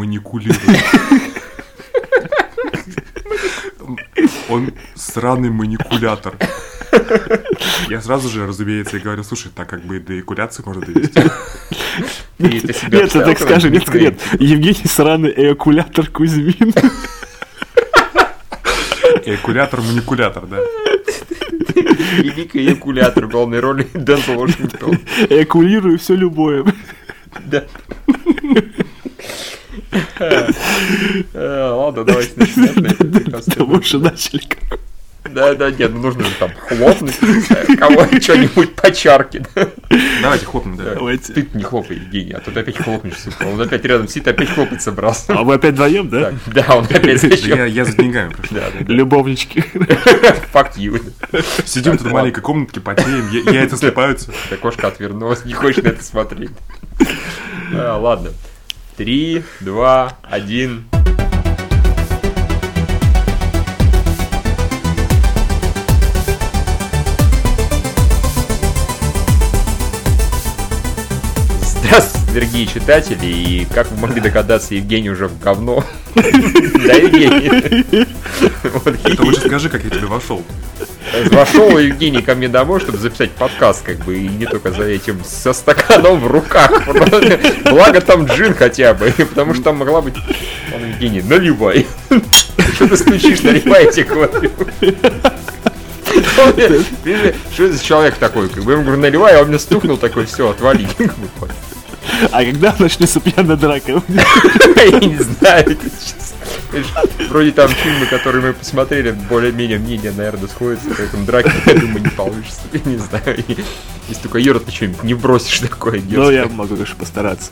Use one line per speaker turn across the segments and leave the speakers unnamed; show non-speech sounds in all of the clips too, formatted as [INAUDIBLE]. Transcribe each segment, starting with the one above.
маникулирует. Он сраный маникулятор. Я сразу же, разумеется, и говорю, слушай, так как бы и до эякуляции можно довести.
Нет, ты так скажи, нет, нет. Евгений Сраный эякулятор Кузьмин.
Эякулятор-манипулятор, да.
Великий эякулятор в главной роли Дензел Вашингтон.
Эякулирую все любое.
Да. Э, Ладно, давайте начнем.
Да вы уже начали.
Да, да, нет, ну нужно же там хлопнуть, знаю, кого что-нибудь по чарке. да.
Давайте хлопнем, да.
Давайте.
Ты не хлопай, Евгений, а то ты опять хлопнешь, сука. Он опять рядом сидит, опять хлопать собрался.
А вы опять вдвоем, да?
Да, он опять
Да
зачем?
Я, за деньгами пришел.
Да, да,
Любовнички.
Fuck you.
Сидим тут в маленькой комнатке, потеем, я- яйца слипаются.
Окошко отвернулось, не хочешь на это смотреть. А, Ладно. Три, два, один. Здравствуйте, дорогие читатели, и как вы могли догадаться, Евгений уже в говно. [LAUGHS] Да, Евгений? Вот
Ты лучше скажи, как я тебе вошел.
Вошел Евгений ко мне домой, чтобы записать подкаст, как бы, и не только за этим, со стаканом в руках. Благо там джин хотя бы, потому что там могла быть... Он, Евгений, наливай. Что ты стучишь, наливай, я тебе говорю. Что это за человек такой? Как бы я ему говорю, наливай, а он мне стукнул такой, все, отвали.
А когда начнется пьяная драка? [LAUGHS]
Я не знаю. Вроде там фильмы, которые мы посмотрели, более-менее мнение, наверное, сходится, поэтому драки, я думаю, не получится. Я не знаю. Если только Юра, ты что-нибудь не бросишь такое
Ну, я могу, конечно, постараться.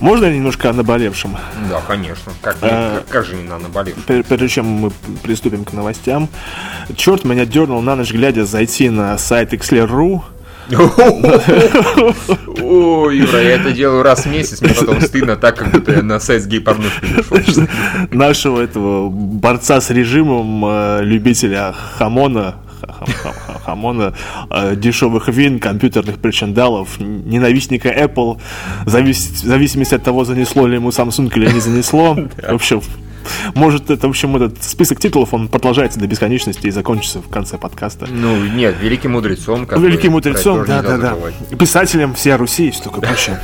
Можно немножко о наболевшем?
Да, конечно. Как,
А.
как, как же не на наболев?
Пер- Прежде чем мы приступим к новостям, черт меня дернул на ночь глядя зайти на сайт xler.ru.
О, Юра, я это делаю раз в месяц, мне потом стыдно, так как будто я на сайт с гей-порнушкой пришел.
нашего этого борца с режимом, э, любителя хамона, ха- хам- хам- хам- хамона, э, дешевых вин, компьютерных причиндалов, ненавистника Apple, в зависимости от того, занесло ли ему Samsung или не занесло. [LAUGHS] В общем, может, это, в общем, этот список титулов, он продолжается до бесконечности и закончится в конце подкаста.
Ну, нет, великим мудрецом. как
Великим мудрецом, да-да-да. Писателем всей Руси и все такое прочее.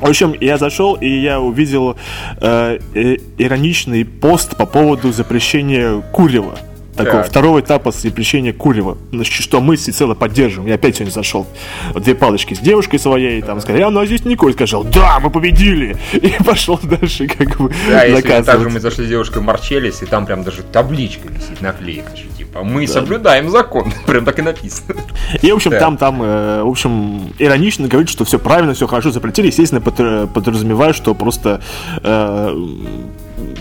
В общем, я зашел и я увидел э, э, ироничный пост по поводу запрещения курева. Такого
Так.
второго этапа запрещения курева. Что мы всецело поддерживаем. Я опять сегодня зашел. Две палочки с девушкой своей, там сказали, а ну а здесь Николь сказал, да, мы победили. [LAUGHS] И пошел дальше, как бы,
Да, если также мы зашли с девушкой Марчеллис, и там прям даже табличка висит, наклеена, что типа мы соблюдаем закон. [LAUGHS] Прям так и написано.
И, в общем,
Да.
там, там, э, в общем, иронично говорит, что все правильно, все хорошо запретили. Естественно, под- подразумевая, что просто э,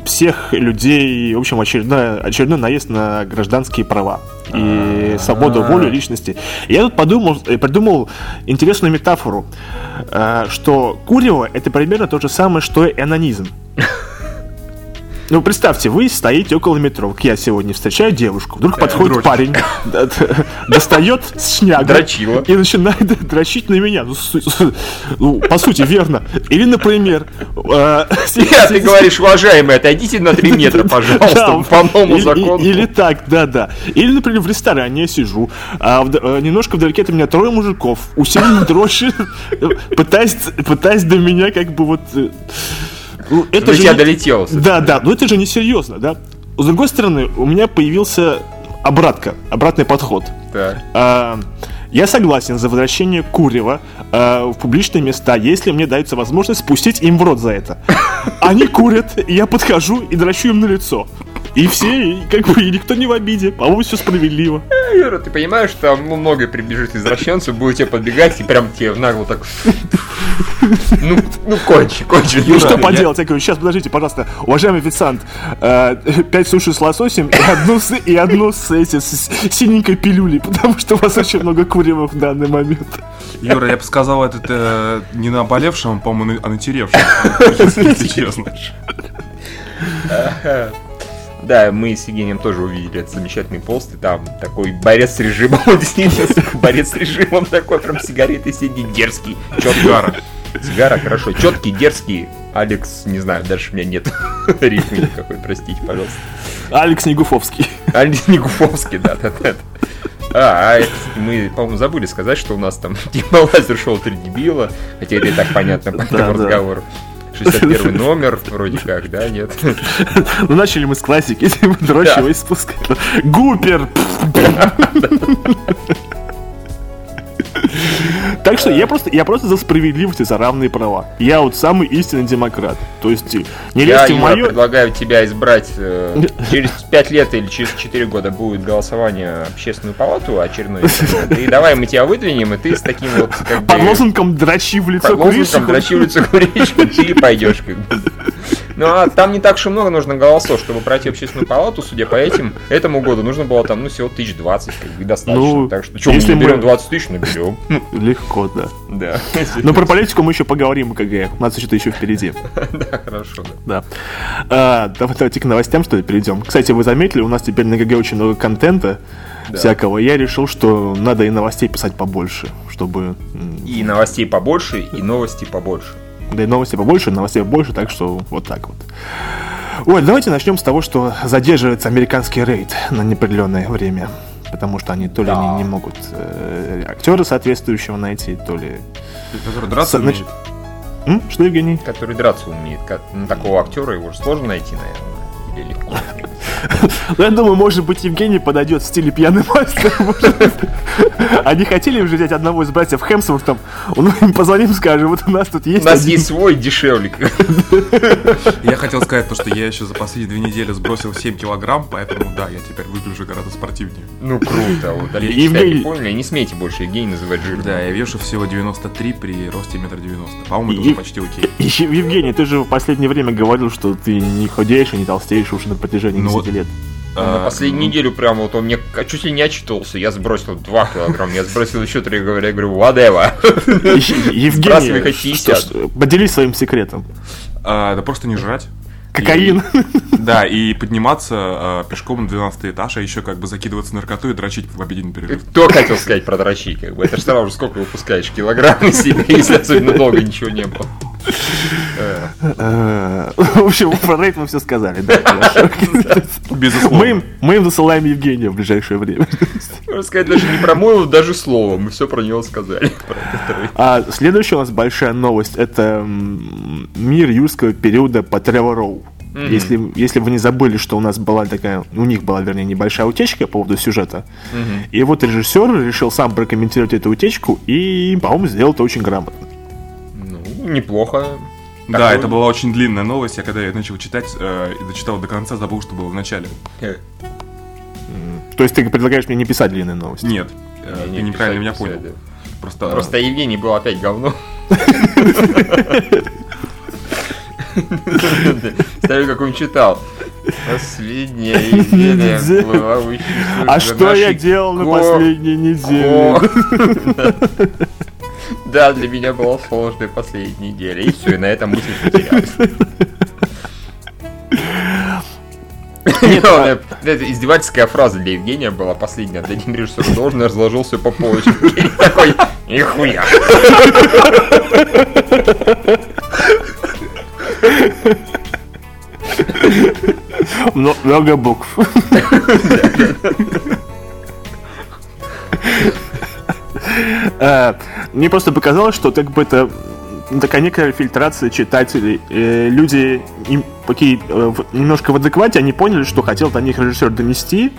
всех людей, в общем, очередной, очередной наезд на гражданские права и свободу воли личности. И я тут подумал, э, придумал интересную метафору, э, что курево это примерно то же самое, что и анонизм. [LAUGHS] Ну, представьте, вы стоите около метро. как Я сегодня встречаю девушку. Вдруг подходит
дрочит.
парень, [LAUGHS] достает шняга
Дрочила.
и начинает [LAUGHS] дрочить на меня. Ну, ну, по сути, верно. Или, например... э, [LAUGHS]
А ты говоришь, уважаемые, отойдите на 3 метра, пожалуйста, по новому закону.
Или так, да, да. Или, например, в ресторане я сижу, а э, немножко вдалеке от меня трое мужиков, усиленно э, пытаясь, пытаясь до меня как бы вот... э, ну, это же
тебя
не-
долетело.
Да, да, но это же не серьезно, да. С другой стороны, у меня появился обратка, обратный подход.
Так.
А, Я согласен за возвращение Курева а, в публичные места, если мне дается возможность спустить им в рот за это. [LAUGHS] Они курят, и я подхожу и дрочу им на лицо. И все, и как бы и никто не в обиде. По-моему, все справедливо.
Юра, ты понимаешь, что ну, много прибежит извращенцев, будет тебе подбегать и прям тебе в нагло так... Ну, ну, кончи, кончи.
Ну что поделать? Я говорю, сейчас, подождите, пожалуйста, уважаемый официант, э, пять суши с лососем и одну с, и одну с, эти, с синенькой пилюлей, потому что у вас очень много курева в данный момент.
Юра, я бы сказал, это э, не на болевшем, по-моему, а на теревшем. [LAUGHS] Если честно.
Да, мы с Евгением тоже увидели этот замечательный пост, и там такой борец с режимом, [LAUGHS] он действительно борец с режимом такой, прям сигареты сидит, дерзкий, четкий.
Сигара.
Сигара, хорошо, четкий, дерзкий, Алекс, не знаю, дальше у меня нет [LAUGHS] рифмы никакой, простите, пожалуйста.
Алекс Негуфовский.
Алекс Негуфовский, да, да, да. А, а это, мы, по-моему, забыли сказать, что у нас там типа лазер-шоу 3 дебила, хотя это и так понятно по этому
да.
Разговору. 61 [LAUGHS] номер, вроде как, да, нет?
Ну, начали мы с классики, [LAUGHS] типа, дрочь
Да.
его и спускать. Гупер! [LAUGHS] Так что я просто, я просто за справедливость и за равные права. Я вот самый истинный демократ. То есть не
Я,
лезьте в
Юра,
мое...
предлагаю тебя избрать э, [LAUGHS] через 5 лет или через 4 года будет голосование в общественную палату очередной. И давай мы тебя выдвинем, и ты с таким вот как.
Под лозунгом дрочи в лицо
под лозунгом
курильщику».
«Дрочи улицу курильщикам», ты пойдешь как бы. Ну, а там не так уж и много нужно голосов, чтобы пройти общественную палату, судя по этим, этому году нужно было там, ну, всего тысяч двадцать, как бы, достаточно.
Ну,
так что, что, мы
если
не берем
мы-
20 тысяч, наберем. [LAUGHS]
Легко, да.
Да.
Но про политику мы еще поговорим, КГ. У нас что-то еще впереди. [LAUGHS]
Да, хорошо, да.
Да. А, давай- давайте к новостям, что ли, перейдем. Кстати, вы заметили, у нас теперь на ГГ очень много контента всякого. Я решил, что надо и новостей писать побольше, чтобы...
И новостей побольше, и новости побольше.
Да и новостей побольше, новостей больше, так что вот так вот. Ой, давайте начнем с того, что задерживается американский рейд на неопределенное время. Потому что они то ли
Да.
не, не могут э, актера соответствующего найти, то ли...
Который драться
С- значит-
умеет.
М? Что, Евгений?
Который драться умеет. Как, ну, такого актера его же сложно найти, наверное. Или легко.
Ну, я думаю, может быть, Евгений подойдет в стиле пьяный мастер. [LAUGHS] Они хотели уже взять одного из братьев Хемсвортов. Он им позвоним, скажем, вот у нас тут
У
есть
нас
один.
есть свой дешевле.
Я хотел сказать то, что я еще за последние две недели сбросил 7 килограмм, поэтому да, я теперь выгляжу гораздо спортивнее.
Ну, круто. Вот,
Евгений-
поняли, не смейте больше Евгений называть жирным.
Да, я вешу всего 93 при росте метр девяносто. По-моему, это уже почти окей.
Евгений, ты же в последнее время говорил, что ты не худеешь и не толстеешь уже на протяжении
Ну
10
вот.
лет.
Он на
А,
последнюю неделю прям вот он мне чуть ли не отчитывался. Я сбросил 2 килограмма, я сбросил еще 3, говорю, я говорю, whatever.
Евгений,
хоть
что-
50.
что- поделись своим секретом.
а, да просто не жрать.
Кокаин.
Да, и подниматься а, пешком на 12 этаж, а еще как бы закидываться наркотой и дрочить в обеденный перерыв.
Кто хотел сказать про дрочи, как бы? Это же сразу же сколько выпускаешь килограмм из себя, если особенно долго ничего не было. Э,
В общем, про рейд мы все сказали. да.
Безусловно.
Мы им, засылаем Евгения в ближайшее время.
Можно сказать, даже не про Мойлу, даже слово. Мы все про него сказали.
А следующая у нас большая новость. Это мир юрского периода по Тревор Роу. Если, если вы не забыли, что у нас была такая, у них была, вернее, небольшая утечка по поводу сюжета, и вот режиссер решил сам прокомментировать эту утечку и, по-моему, сделал это очень грамотно.
Неплохо.
Да,
Такой-
это была очень длинная новость. Я когда я начал читать э, и дочитал до конца, забыл, что было в начале.
Э,
То есть ты предлагаешь мне не писать длинные новости?
Нет, э,
не,
ты неправильно меня
писать,
понял.
писать,
Просто,
да. Просто Евгений был опять говно. [LAUGHS] Смотри, как он читал. Последняя [LAUGHS] неделя
А что я делал на последней неделе? [LAUGHS]
Да, для меня была сложная последняя неделя. И все, и на этом мысль потерялась. Нет,
а-
это издевательская фраза для Евгения была последняя. Дадим режиссеру должное, разложил все по полочкам. Такой, нихуя.
Мно- Много букв. Э, Мне просто показалось, что как бы это такая некая фильтрация читателей. Э, Люди им такие э, немножко в адеквате, они поняли, что хотел до них режиссер донести,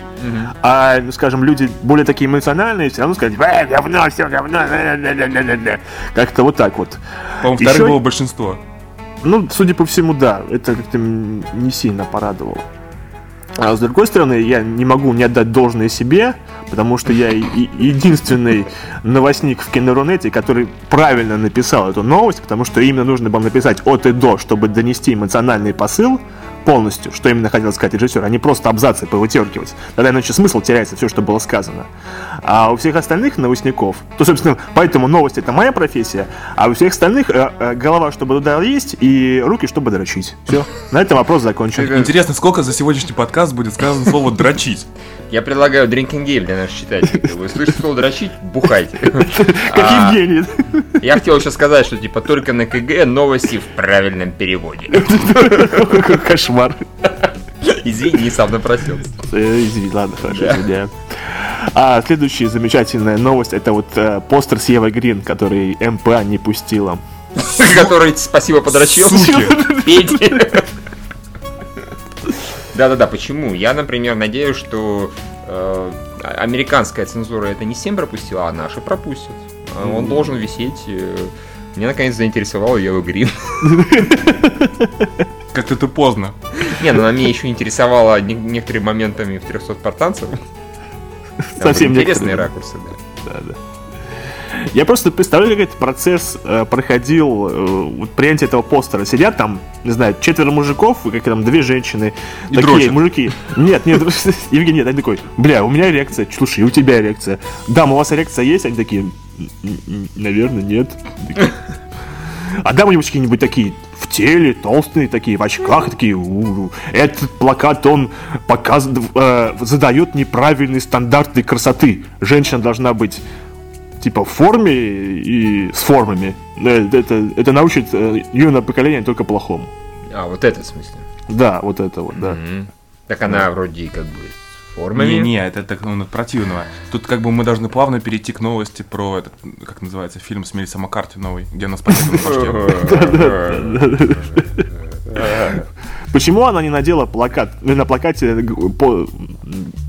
а, ну, скажем, люди более такие эмоциональные, все равно сказать, «Э, говно, все говно, да-да-да-да-да-да». как-то вот так вот.
по-моему, вторым было большинство.
Ну, судя по всему, да, это как-то не сильно порадовало. А с другой стороны, я не могу не отдать должное себе, потому что я единственный новостник в Кинорунете, который правильно написал эту новость, потому что именно нужно было написать от и до, чтобы донести эмоциональный посыл полностью, что именно хотел сказать режиссер, а не просто абзацы повытергивать. Тогда иначе смысл теряется все, что было сказано. А у всех остальных новостников, то, собственно, поэтому новость это моя профессия, а у всех остальных э, э, голова, чтобы туда есть, и руки, чтобы дрочить. Все. На этом вопрос закончен.
Интересно, сколько за сегодняшний подкаст будет сказано слово «дрочить»?
Я предлагаю drinking game для наших читателей. Вы слышите слово дрочить? Бухайте. [LAUGHS]
Как
А,
Евгений.
Я хотел еще сказать, что типа только на КГ новости в правильном переводе.
Кошмар.
Извини, сам напросился.
Э, Извини, ладно, хорошо, извиняю. А следующая замечательная новость это вот э, постер с Евой Грин, который МПА не пустила.
Который, спасибо, подрочил. Петь. Да-да-да, почему? Я, например, надеюсь, что э, американская цензура это не всем пропустила, а наши пропустят. А Он должен висеть. э, Меня наконец заинтересовал Ева Грин. [LAUGHS]
Как-то ты поздно.
Не, ну она меня еще интересовала не- некоторыми моментами в 300 спартанцев. Там
Совсем
интересные
некоторые.
ракурсы, да.
Да, да. Я просто представляю, как этот процесс э, проходил, э, принятие этого постера. Сидят там, не знаю, четверо мужиков, и как там две женщины.
И
такие
дрочат.
мужики. Нет, нет, [LAUGHS] Евгений, нет, они такой, бля, у меня эрекция. Слушай, у тебя эрекция. Дам, у вас эрекция есть? Они такие, «М, м, наверное, нет. А дам у какие-нибудь такие в теле, толстые такие, в очках, такие, «У, этот плакат, он показывает, э, задает неправильные стандарты красоты. Женщина должна быть типа в форме и с формами. Это, это научит э, юное поколение только плохому.
А, вот это в смысле.
Да, вот это вот, да.
Мгм. Так она вроде как бы с формами.
Не-не, это так ну, от противного. Тут как бы мы должны плавно перейти к новости про этот, как называется, фильм с Мелисса Маккарти новый, где она с. [LAUGHS] [LAUGHS]
Почему она не надела плакат? На плакате э,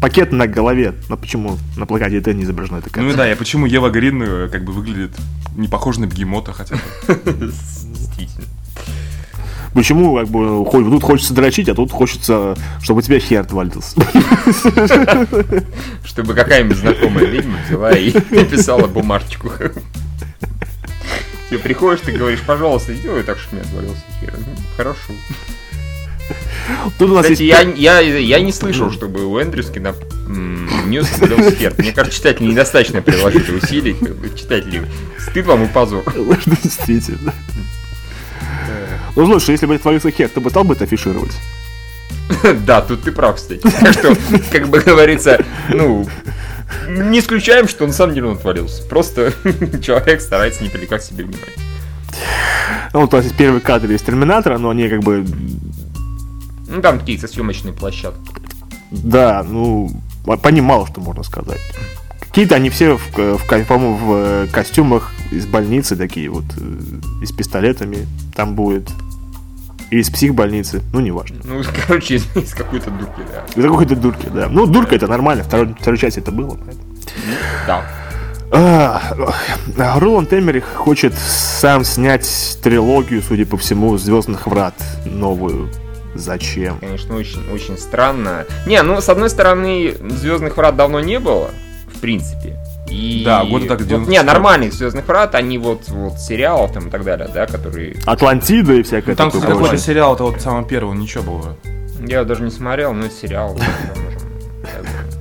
пакет на голове. Ну почему на плакате это не изображено? Это
Ну и да, и почему Ева Грин э, как бы выглядит не похож на бегемота хотя бы.
Почему как бы хоть тут хочется дрочить, а тут хочется, чтобы у тебя хер отвалился?
Чтобы какая-нибудь знакомая ведьма взяла и [LAUGHS] написала бумажечку. Ты приходишь, ты говоришь, пожалуйста, сделай так, чтобы у меня отвалился хер. Ну, Хорошо.
Тут у нас
Кстати,
есть...
я, я, я не слышал, чтобы у Эндрюски на News отвалился хер. Мне кажется, читатели недостаточно приложили усилий. Читатели, стыд вам и позор. [LAUGHS]
Действительно. Ну, слушай, если бы отвалился хер, ты бы стал бы это афишировать? [LAUGHS]
Да, тут ты прав, кстати. Так что, как бы говорится, ну, не исключаем, что на самом деле он отвалился. Просто [LAUGHS] человек старается не привлекать себе внимание.
Ну, нас есть первый кадр из Терминатора, но они как бы...
Ну, там какие-то съемочные площадки.
Да, ну, по ним мало что можно сказать. Какие-то они все, в, в, по-моему, в э, костюмах из больницы такие вот, э, и с пистолетами там будет. Или из психбольницы, ну, неважно.
Ну, [LAUGHS] короче, из, из какой-то дурки, да.
Из какой-то дурки, да. Ну, дурка это нормально, второй, второй части это было. поэтому.
Да.
А, Роланд Эмерих хочет сам снять трилогию, судя по всему, Звездных врат новую. Зачем?
Конечно, очень, очень странно. Не, ну, с одной стороны, Звездных врат давно не было, в принципе. И
Да, года так
вот,
90.
Не, нормальных Звездных врат, они вот, вот сериалов там и так далее, да, которые.
Атлантида и всякое
Ну, Там
такое
какой-то
прочее.
сериал, это вот самого первого, ничего было.
Я даже не смотрел, но это сериал.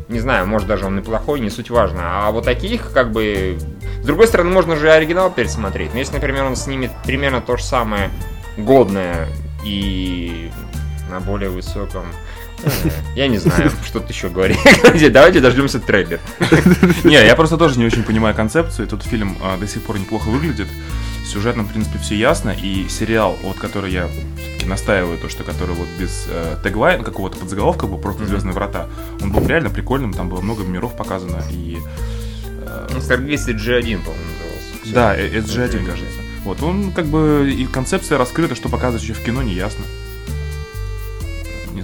Не знаю, может даже он неплохой, не суть важно. А вот таких, как бы. С другой стороны, можно же и оригинал пересмотреть. Но если, например, он снимет примерно то же самое годное и на более высоком. э, Я не знаю, что тут еще говорить. [LAUGHS] Давайте дождемся трейлер. [LAUGHS]
Не, я просто тоже не очень понимаю концепцию. Тут фильм а, до сих пор неплохо выглядит. Сюжетно, в принципе, все ясно. И сериал, вот который я настаиваю, то, что который вот без э, теглайн, какого-то подзаголовка был, просто. Звездные врата, он был реально прикольным, там было много миров показано. И э,
Stargate G1, по-моему, назывался.
да, э, SG1, кажется. Вот, он как бы и концепция раскрыта, что показывать еще в кино, не ясно.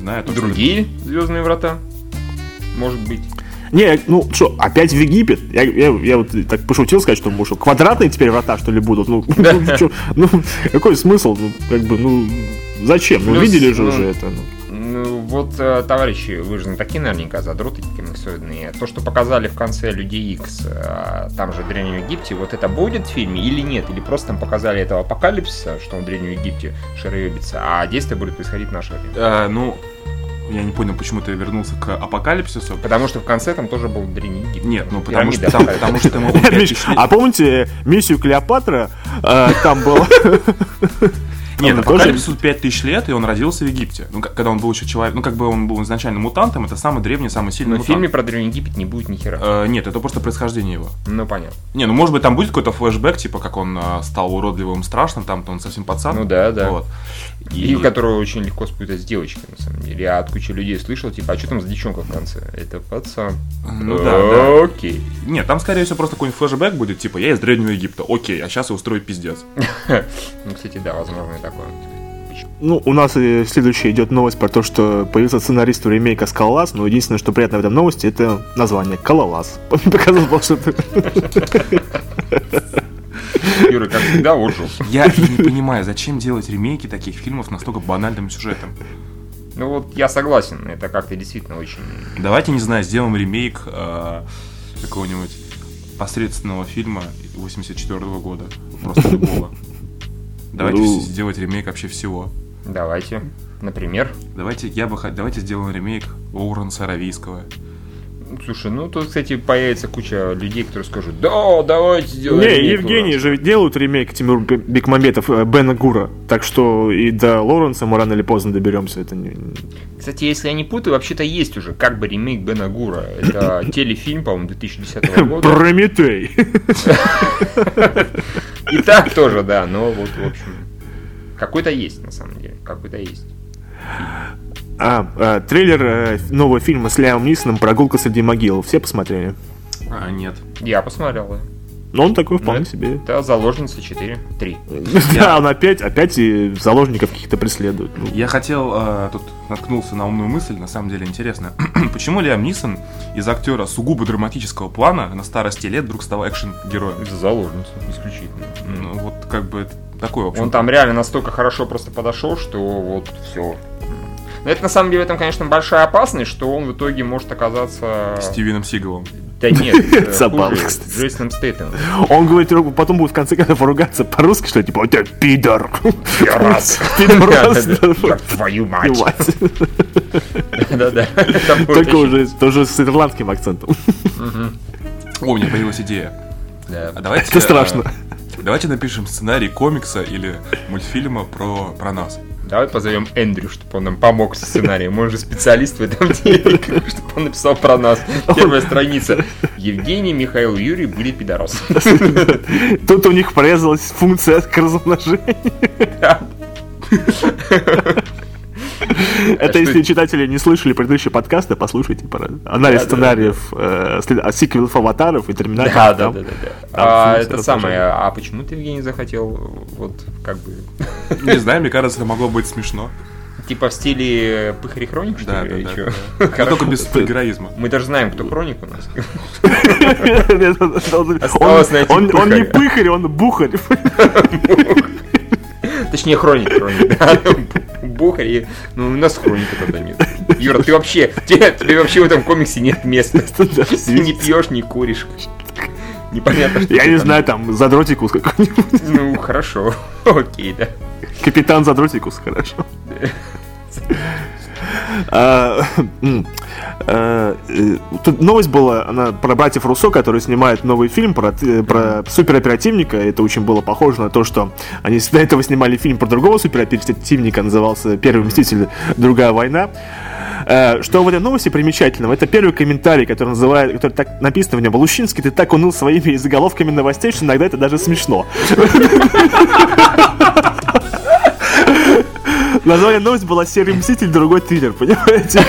Знаю,
Другие Звездные врата? Может быть.
Не, ну что, опять в Египет? Я, я, я вот так пошутил сказать, что может, квадратные теперь врата, что ли, будут? Ну, ну, ну, какой смысл? Ну, как бы, ну, зачем? Ну, видели же
ну,
уже это. Ну.
Ну, вот, э, товарищи, вы же такие наверняка задруты комиксоидные. То, что показали в конце Людей Икс, э, там же в Древнем Египте, вот это будет в фильме или нет? Или просто там показали этого апокалипсиса, что он в Древнем Египте шароебится, а действие будет происходить в наше время?
Э, ну, я не понял, почему ты вернулся к апокалипсису.
Потому что в конце там тоже был Древний Египет.
Нет, ну потому что, там- потому что мы
а помните миссию Клеопатра? Там было... [LAUGHS]
Нет,
Он тоже-
Апокалипсису 5000 лет, и он родился в Египте. Ну, когда он был еще человек, ну, как бы он был изначально мутантом, это самый древний, самый сильный
Но в
мутант.
фильме про Древний Египет не будет ни хера.
Э, нет, это просто происхождение его.
Ну, понятно.
Не, ну может быть там будет какой-то флешбэк, типа как он э, стал уродливым, страшным, там-то он совсем пацан.
Ну да, да.
Вот.
И, которого очень легко спутать с девочкой, на самом деле. Я от кучи людей слышал, типа, а что там за девчонка в конце? Это пацан.
Ну да, да.
Окей.
Нет, там, скорее всего, просто какой-нибудь флешбэк будет, типа, я из Древнего Египта, окей, а сейчас я устрою пиздец. [LAUGHS]
Ну, кстати, да, возможно, и такое.
Ну, у нас и следующая идет новость про то, что появился сценарист у ремейка «Скалолаз», но единственное, что приятно в этом новости, это название «Кололаз». Показалось, было, что.
Юра, как всегда, отжил.
Я не понимаю, зачем делать ремейки таких фильмов настолько банальным сюжетом.
Ну вот я согласен, это как-то действительно очень...
Давайте, не знаю, сделаем ремейк э, какого-нибудь посредственного фильма 84 года. Просто любого. Давайте
Ну.
сделать ремейк вообще всего.
Давайте. Например.
Давайте, я бы давайте сделаем ремейк Лоуренса Аравийского.
Слушай, ну тут, кстати, появится куча людей, которые скажут, да, давайте сделаем.
Не,
ремейк
Евгений
Лоуренса».
же делают ремейк Тимур Бе- Бекмамбетов э, Бена Гура, так что и до Лоренса мы рано или поздно доберемся. Это не...
Кстати, если я не путаю, вообще-то есть уже как бы ремейк Бена Гура. Это [COUGHS] телефильм, по-моему, 2010 [LAUGHS] года.
Прометей. [LAUGHS]
И так тоже, да, но вот, в общем, какой-то есть, на самом деле, какой-то есть.
А, э, трейлер э, нового фильма с Лиамом Нисоном «Прогулка среди могил». Все посмотрели?
А, нет.
Я посмотрел, да.
Но он такой вполне
Ну,
себе.
Это заложница 4, 3. [LAUGHS]
Да, он опять, опять и заложников каких-то преследует. Ну,
Я хотел, э, тут наткнулся на умную мысль, на самом деле интересно. [CLEARS THROAT] Почему Лиам Нисон из актера сугубо драматического плана на старости лет вдруг стал экшен-героем?
Заложница, исключительно.
Ну, вот как бы такой, в
Он там реально настолько хорошо просто подошел, что вот все. Но это на самом деле этом, конечно, большая опасность, что он в итоге может оказаться...
Стивеном Сигалом.
Да [LAUGHS] нет,
Забавно.
Джейсоном Стэйтемом.
Он говорит, потом будет в конце концов поругаться по-русски, что типа, тебя пидор.
Пидорас. [LAUGHS]
Пидорас. [LAUGHS]
Твою мать. Да-да.
Только уже тоже с ирландским акцентом.
О, у меня появилась идея.
Да.
А давайте,
Это страшно.
э, давайте напишем сценарий комикса или мультфильма про, про нас.
Давай позовем Эндрю, чтобы он нам помог со сценарием. Он же специалист в этом деле, [LAUGHS] чтобы он написал про нас. Первая страница. Евгений, Михаил, Юрий были пидорасы. [LAUGHS]
Тут у них порезалась функция к размножению. [LAUGHS] Это если читатели не слышали предыдущие подкасты, послушайте про анализ сценариев, э, сиквелов аватаров и терминаторов.
Да, да, да, А это самое, а почему ты, Евгений, захотел вот как бы [LAUGHS]
Не знаю, мне кажется, это могло быть смешно.
типа в стиле Пыхари Хроник, что
Да,
ли?
да,
или
да, да. [LAUGHS] Но только без героизма.
Мы даже знаем, кто Хроник у нас. [LAUGHS]
Он- не пыхарь, он бухарь.
Точнее, Хроник, Хроник, да. Бухарь, и- ну у нас Хроника тогда нет. Юра, ты вообще, тебе, тебе вообще в этом комиксе нет места. [LAUGHS] Ты не пьешь, не куришь. Непонятно, что
Я не
там-
знаю, там Задротикус какой-нибудь.
Ну, хорошо. [LAUGHS] Окей, да.
Капитан Задротикус, хорошо. [LAUGHS] А, м, э, э, Тут новость была она про братьев Руссо, которые снимают новый фильм про, т- про супероперативника. Это очень было похоже на то, что они до этого снимали фильм про другого супероперативника, назывался «Первый мститель. Другая война». Э, Что в этой новости примечательного, это первый комментарий, который называет, который так написано в нем, Лущинский, ты так уныл своими заголовками новостей, что иногда это даже смешно. [LAUGHS] Название новости была «Серый мститель. Другой триллер», понимаете?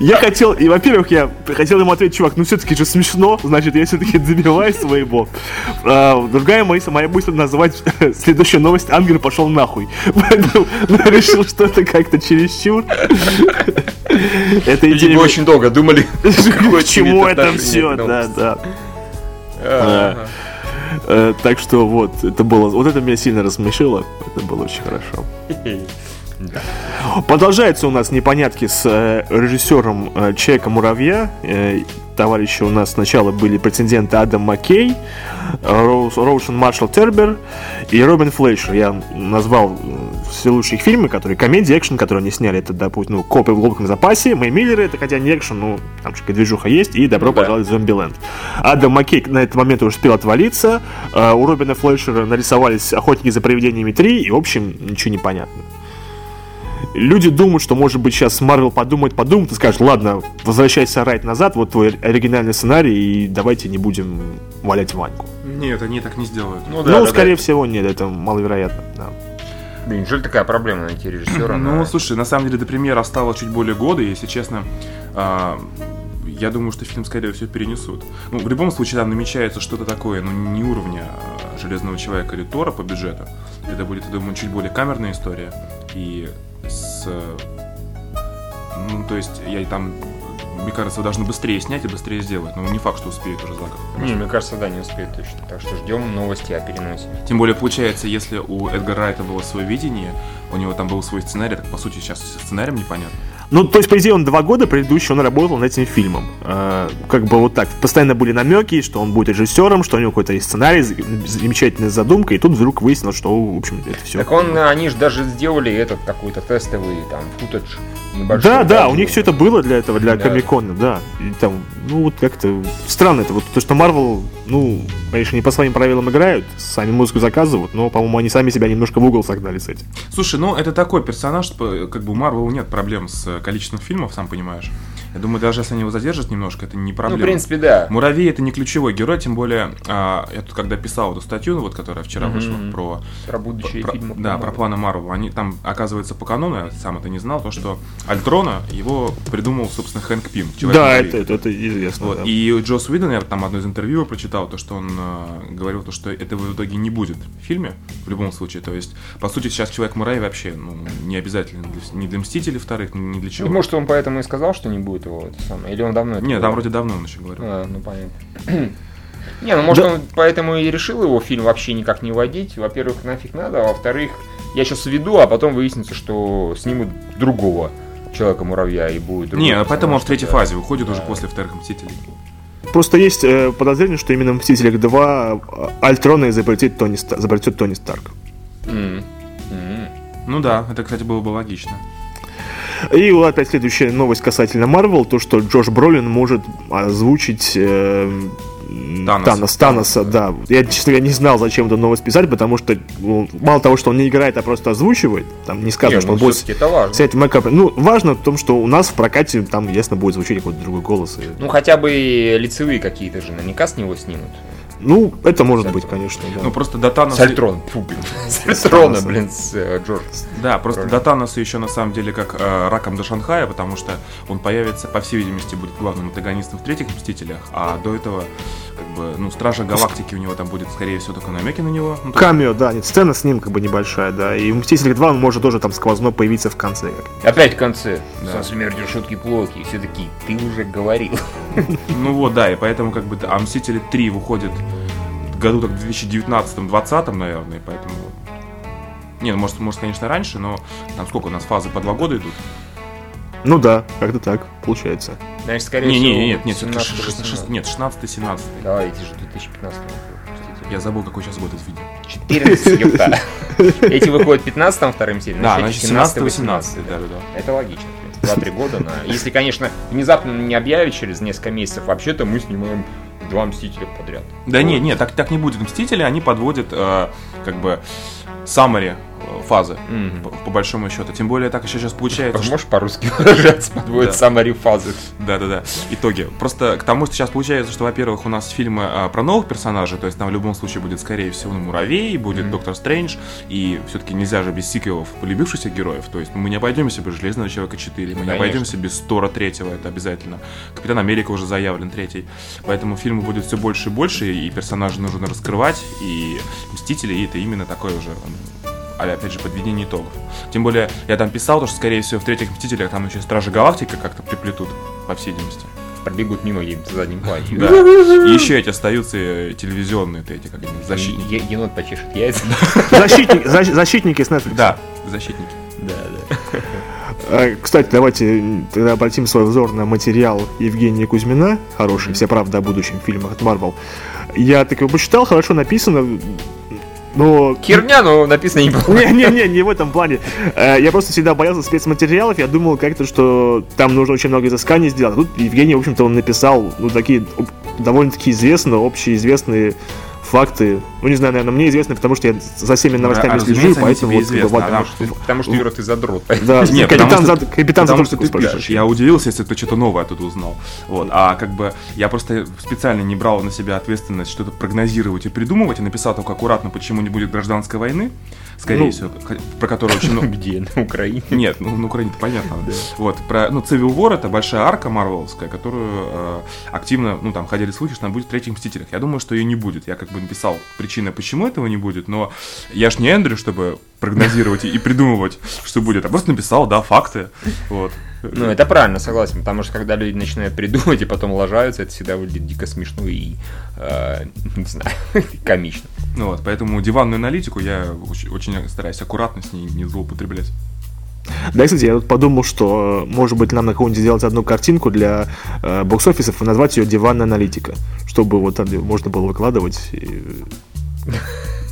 Я хотел, и во-первых, я хотел ему ответить, чувак, ну все-таки же смешно, значит, я все-таки добиваюсь своего. А, другая мысль, моя мысль назвать следующую новость «Ангел пошел нахуй». Поэтому ну, решил, что это как-то чересчур. Это идея...
очень долго думали,
К [LAUGHS] чему это все, да, да. Э, Так что вот, это было, вот это меня сильно рассмешило, это было очень хорошо. [LAUGHS]
Да.
Продолжаются у нас непонятки с э, режиссером э, Человека Муравья. Э, товарищи у нас сначала были претенденты Адам Маккей, Роушен Маршалл Тербер и Робин Флейшер. Я назвал все лучшие их фильмы, которые комедии, экшен, которые они сняли, это, допустим, ну, Копы в глубоком запасе, Мэй Миллеры, это хотя не экшен, ну, там же движуха есть, и Добро
Ну да.
пожаловать в Зомбиленд. Адам Маккей на этот момент уже успел отвалиться, э, у Робина Флешера нарисовались Охотники за привидениями 3, и, в общем, ничего не понятно. Люди думают, что, может быть, сейчас Марвел подумает, подумает и скажет, ладно, возвращайся Райт назад, вот твой оригинальный сценарий, и давайте не будем валять Ваньку.
Нет, они так не сделают.
Ну
ну, скорее всего, нет, это маловероятно. Да.
Блин, неужели такая проблема найти режиссера?
Ну,
на-
слушай, на самом деле до премьеры осталось чуть более года, и, если честно, а, я думаю, что фильм, скорее всего, перенесут. Ну, в любом случае, там намечается что-то такое, ну, не уровня а, Железного Человека или Тора по бюджету. Это будет, я думаю, чуть более камерная история. И с... э, Ну, то есть, я и там, мне кажется, должны быстрее снять и быстрее сделать. Но не факт, что успеют уже за год.
Не, мне кажется, да, не успеет точно. Так что ждем новости о переносе.
Тем более, получается, если у Эдгара Райта было свое видение, у него там был свой сценарий, так, по сути, сейчас сценарием непонятно.
Ну, то есть, по идее, он два года предыдущие он работал над этим фильмом. Э, как бы вот так. Постоянно были намеки, что он будет режиссером, что у него какой-то есть сценарий, замечательная задумка, и тут вдруг выяснилось, что, в общем, это все.
Так он, они же даже сделали этот какой-то тестовый там футаж небольшой.
Да, да, у них все это было для этого, для
Да.
Комикона, да. И там, ну вот как-то странно это. Вот то, что Марвел, ну, конечно, не по своим правилам играют, сами музыку заказывают, но, по-моему, они сами себя немножко в угол согнали с этим.
Слушай, ну это такой персонаж, что, как бы у Марвел нет проблем с э, количеством фильмов, сам понимаешь. Я думаю, даже если они его задержат немножко, это не
Ну,
проблема.
в принципе, да.
Муравей это не ключевой герой, тем более а, я тут когда писал эту статью, ну, вот которая вчера
Мгм.
вышла про,
Про будущее
про-
фильмов.
да, про планы Марвел, они там оказывается по канону, я сам это не знал, то что Альтрона его придумал, собственно, Хэнк Пим.
да, это, это, это известно.
Вот.
да.
И Джос Уидон, я там одно из интервью прочитал, то, что он э, говорил, то, что этого в итоге не будет в фильме, в любом случае. То есть, по сути, сейчас Человек-муравей вообще ну, не обязательно для, ни для Мстителей вторых, ни, ни для чего.
Ну, может, он поэтому и сказал, что не будет его это самое. Или он давно это
Нет, там вроде давно он еще говорил.
А, ну понятно. [CLEARS THROAT] Не, ну может
Да.
он поэтому и решил его фильм вообще никак не вводить. Во-первых, нафиг надо, а во-вторых, я сейчас введу, а потом выяснится, что снимут другого человека-муравья и будет другой
Не, а поэтому он в третьей
тогда.
фазе выходит уже
Да.
после вторых Мстителей.
Просто есть э, подозрение, что именно в Мстителях 2 Альтрона изобретет Тони, изобретет Тони Старк.
М, м.
Ну да, это, кстати, было бы логично.
И вот опять следующая новость касательно Марвел, то, что Джош Бролин может озвучить э,
Таноса.
Танос, Таноса, да. Я, честно говоря, не знал, зачем эту новость писать, потому что ну, мало того, что он не играет, а просто озвучивает, там не сказано,
Не,
что
ну
он будет
все-таки это важно.
снять мэкап. Ну, важно в том, что у нас в прокате там, ясно, будет звучать какой-то другой голос. и-
Ну хотя бы лицевые какие-то же наверняка с него снимут.
Ну, это может быть, конечно, да.
Ну просто до Таноса...
Сальтрон, фу, блин. Сальтрона, блин, с э, Джордж.
Да, просто
Правильно.
до Таноса еще на самом деле как э, раком до Шанхая, потому что он появится, по всей видимости, будет главным антагонистом в третьих Мстителях, а до этого, как бы, ну, Стража Галактики у него там будет, скорее всего, только намеки на него. Ну,
Камео, да, нет, сцена с ним как бы небольшая, да. И в Мстителях 2 он может тоже там сквозно появиться в конце. как.
Опять в конце.
Да.
Со смертью шутки плохие. Все такие, ты уже говорил.
Ну вот, да, и поэтому как бы, а Мстители 3 выходит году так 2019-2020, наверное, поэтому... Не, ну, может, может, конечно, раньше, но там сколько у нас фазы по два года идут?
Ну да, как-то так, получается.
Значит, скорее
Не,
всего,
не, нет, нет, всё-таки
17
шест- шест- нет, 16-17.
Давайте же 2015 год.
Я забыл, какой сейчас год этот видео.
14, ёпта. Эти выходят 15 вторым серии,
Да,
значит,
значит,
17-18.
17-18, да, да, да.
Это логично. в принципе. 2-3 года. на- Если, конечно, внезапно не объявят через несколько месяцев, вообще-то мы снимаем два Мстителя подряд.
Да не, не, так, так не будет. Мстители, они подводят, э, как бы, э, фазы,
Мгм.
по, по большому счету. Тем более, так еще сейчас получается, что...
Можешь по-русски [LAUGHS] выражаться, подводит
Да.
фазы.
Да-да-да, итоги. Просто к тому, что сейчас получается, что, во-первых, у нас фильмы а, про новых персонажей, то есть там в любом случае будет, скорее всего, ну, Муравей, будет
Мгм.
Доктор Стрэндж, и все-таки нельзя же без сиквелов полюбившихся героев, то есть мы не обойдемся без Железного Человека 4, мы не
Конечно.
обойдемся без Тора 3, это обязательно. Капитан Америка уже заявлен третий, поэтому фильмы будет все больше и больше, и персонажей нужно раскрывать, и Мстители, и это именно такое уже а опять же, подведение итогов. Тем более, я там писал, то, что, скорее всего, в третьих Мстителях там еще Стражи Галактика как-то приплетут, по всей видимости.
Пробегут мимо в заднем плане.
Да. И еще эти остаются э, телевизионные, эти, как они, защитники.
Е- Енот почешет яйца.
Защитник- защ- защитники с Netflix.
Да, защитники.
Да, да.
А, Кстати, давайте тогда обратим свой взор на материал Евгения Кузьмина, хороший, «Вся правда о будущем» фильмах от Marvel. Я так его почитал, хорошо написано. Но
Херня, но написано не было.
Не-не-не, не в этом плане. Э, Я просто всегда боялся спецматериалов. Я думал как-то, что там нужно очень много изысканий сделать. А Тут Евгений, в общем-то, он написал ну, такие довольно-таки известные, общеизвестные факты. Ну, не знаю, наверное, мне известно, потому что я за всеми новостями
а,
слежу, поэтому вот, как бы,
известны,
вот,
а
Потому что, потому что Юра, ты задрот.
да, [LAUGHS]
Не,
капитан,
потому что-
Зад- капитан
Потому что ты
прощения.
Я удивился, если ты что-то новое оттуда узнал. Вот. А как бы я просто специально не брал на себя ответственность что-то прогнозировать и придумывать, и написал только аккуратно, почему не будет гражданской войны, скорее
Ну.
всего, про которую очень много... [LAUGHS]
Где? На Украине?
Нет, ну на Украине понятно. Вот, про, ну, Civil War это большая арка марвеловская, которую э, активно, ну, там, ходили слухи, что она будет в третьих Мстителях. Я думаю, что ее не будет. Я как бы написал причины, почему этого не будет, но я ж не Эндрю, чтобы прогнозировать и, придумывать, что будет, а просто написал, да, факты. Вот.
Ну, это правильно, согласен, потому что когда люди начинают придумывать и потом лажаются, это всегда выглядит дико смешно и, э, не знаю, [LAUGHS] комично.
Ну вот, поэтому диванную аналитику я очень, очень стараюсь аккуратно с ней не злоупотреблять.
Да, кстати, я вот подумал, что, э, может быть, нам на кого-нибудь сделать одну картинку для э, бокс-офисов и назвать ее «Диванная аналитика», чтобы вот там можно было выкладывать. и-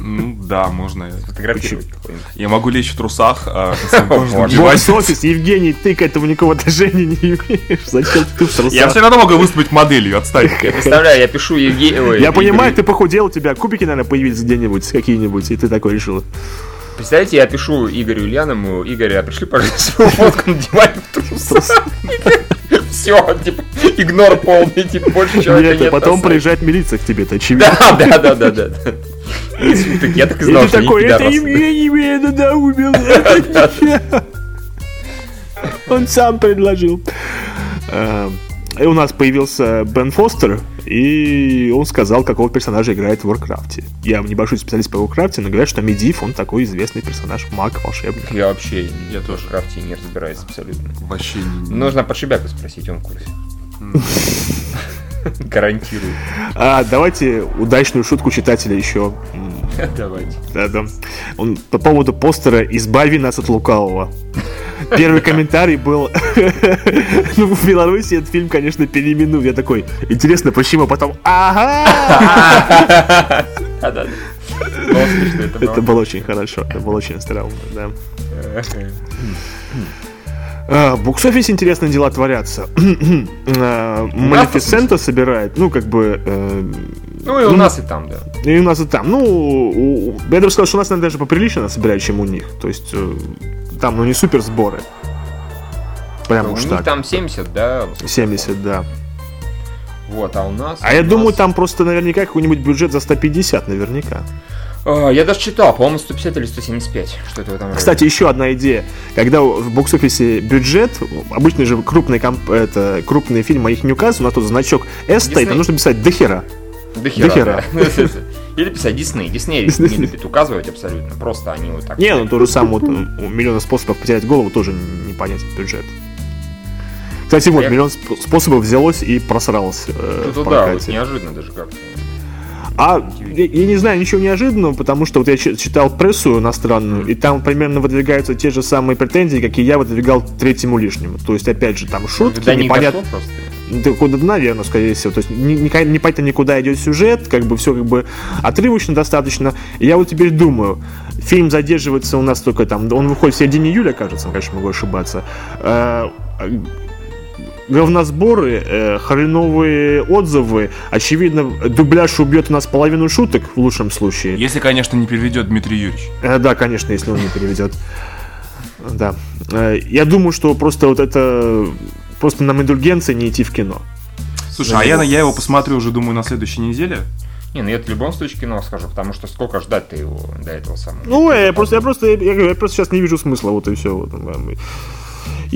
Ну да, можно.
Фотографировать.
Я могу лечь в трусах, а. [LAUGHS]
Бокс-офис, Евгений, ты к этому никакого отношения не имеешь. Зачем ты в трусах?
Я все равно могу выступить моделью, отстань.
Я представляю, я пишу Евгению...
Я понимаю, ты похудел, у тебя кубики, наверное, появились где-нибудь, какие-нибудь, и ты такой решил.
Представляете, я пишу Игорю Ульянову, Игорь, а пришли, пожалуйста, свою фотку на диване в трусах. [LAUGHS] Все, типа, игнор полный, типа, больше человека
Нет,
нет.
а потом приезжает милиция к тебе, это очевидно.
Да, да, да, да, да. [LAUGHS] Так- Я так и знал, что
такой, это. Евгений меня надоумил. [LAUGHS] Он сам предложил. Э, И у нас появился Бен Фостер, и он сказал, какого персонажа играет в Warcraft. Я небольшой специалист по Warcraft, но говорят, что Медив, он такой известный персонаж, маг, волшебник.
Я вообще
Я
в
тоже.
крафте не разбираюсь абсолютно.
Вообще не...
Нужно подшибяка спросить, он в курсе. [LAUGHS] Гарантирую.
А, давайте удачную шутку читателя еще. [LAUGHS]
Давайте.
Да-да. Он по поводу постера «Избави нас от лукавого». Первый [LAUGHS] комментарий был, [LAUGHS] ну, в Беларуси этот фильм, конечно, переименуют. Я такой, интересно, почему? Потом, ага!
Да, да, да. Это было.
было очень хорошо, это было очень странно, да. А, В бокс-офисе интересные дела творятся. А, [CLEARS THROAT] Малефисента собирает, ну, как бы... э,
Ну и у нас и там, да.
И у нас и там. Ну, у- я даже сказал, что у нас, наверное, даже поприлично собирают, чем у них. То есть, э, там, ну, не супер сборы. Прям
У
уж так.
там 70, да.
70, да.
Вот, а у нас...
А я
у
думаю,
нас-
там просто наверняка какой-нибудь бюджет за 150, наверняка.
А, Я даже читал, по-моему, 150 или 175. Что это в этом роде.
Кстати, еще одна идея. Когда в бокс-офисе бюджет, обычно же крупные, комп- это, крупные фильмы, их не указывают, у нас тут значок S стоит, там нужно писать.
До хера,
До хера.
да. [LAUGHS] Или писать Дисней. [LAUGHS] Дисней не любит указывать абсолютно. Просто они вот так.
Не, ну то же самое, вот, миллиона способов потерять голову тоже непонятен бюджет. Кстати, вот,
Я-
миллион сп- способов взялось и просралось э,
Ну да, вот неожиданно даже как-то.
А я, не знаю ничего неожиданного, потому что вот я чи- читал прессу иностранную, и там примерно выдвигаются те же самые претензии, какие я выдвигал третьему лишнему. То есть, опять же, там шутки,
Да не
непонятно.
просто.
Да куда, наверное, скорее всего. То есть не, не- никуда идет сюжет, как бы все как бы отрывочно достаточно. И я вот теперь думаю, фильм задерживается у нас только там, он выходит в середине июля, кажется, конечно, могу ошибаться. Э, говносборы, э, хреновые отзывы, очевидно, дубляж убьет у нас половину шуток в лучшем случае.
Если, конечно, не переведет Дмитрий Юрьевич.
Э, да, конечно, если он не переведет. Да. Э, я думаю, что просто вот это просто нам индульгенция не идти в кино.
Слушай, а я, я его посмотрю уже, думаю, на следующей неделе.
Не, ну я в любом случае кино скажу, потому что сколько ждать-то его до этого самого.
Ну, я просто, я просто, я, говорю, я просто сейчас не вижу смысла, вот и все. Вот, да, мы-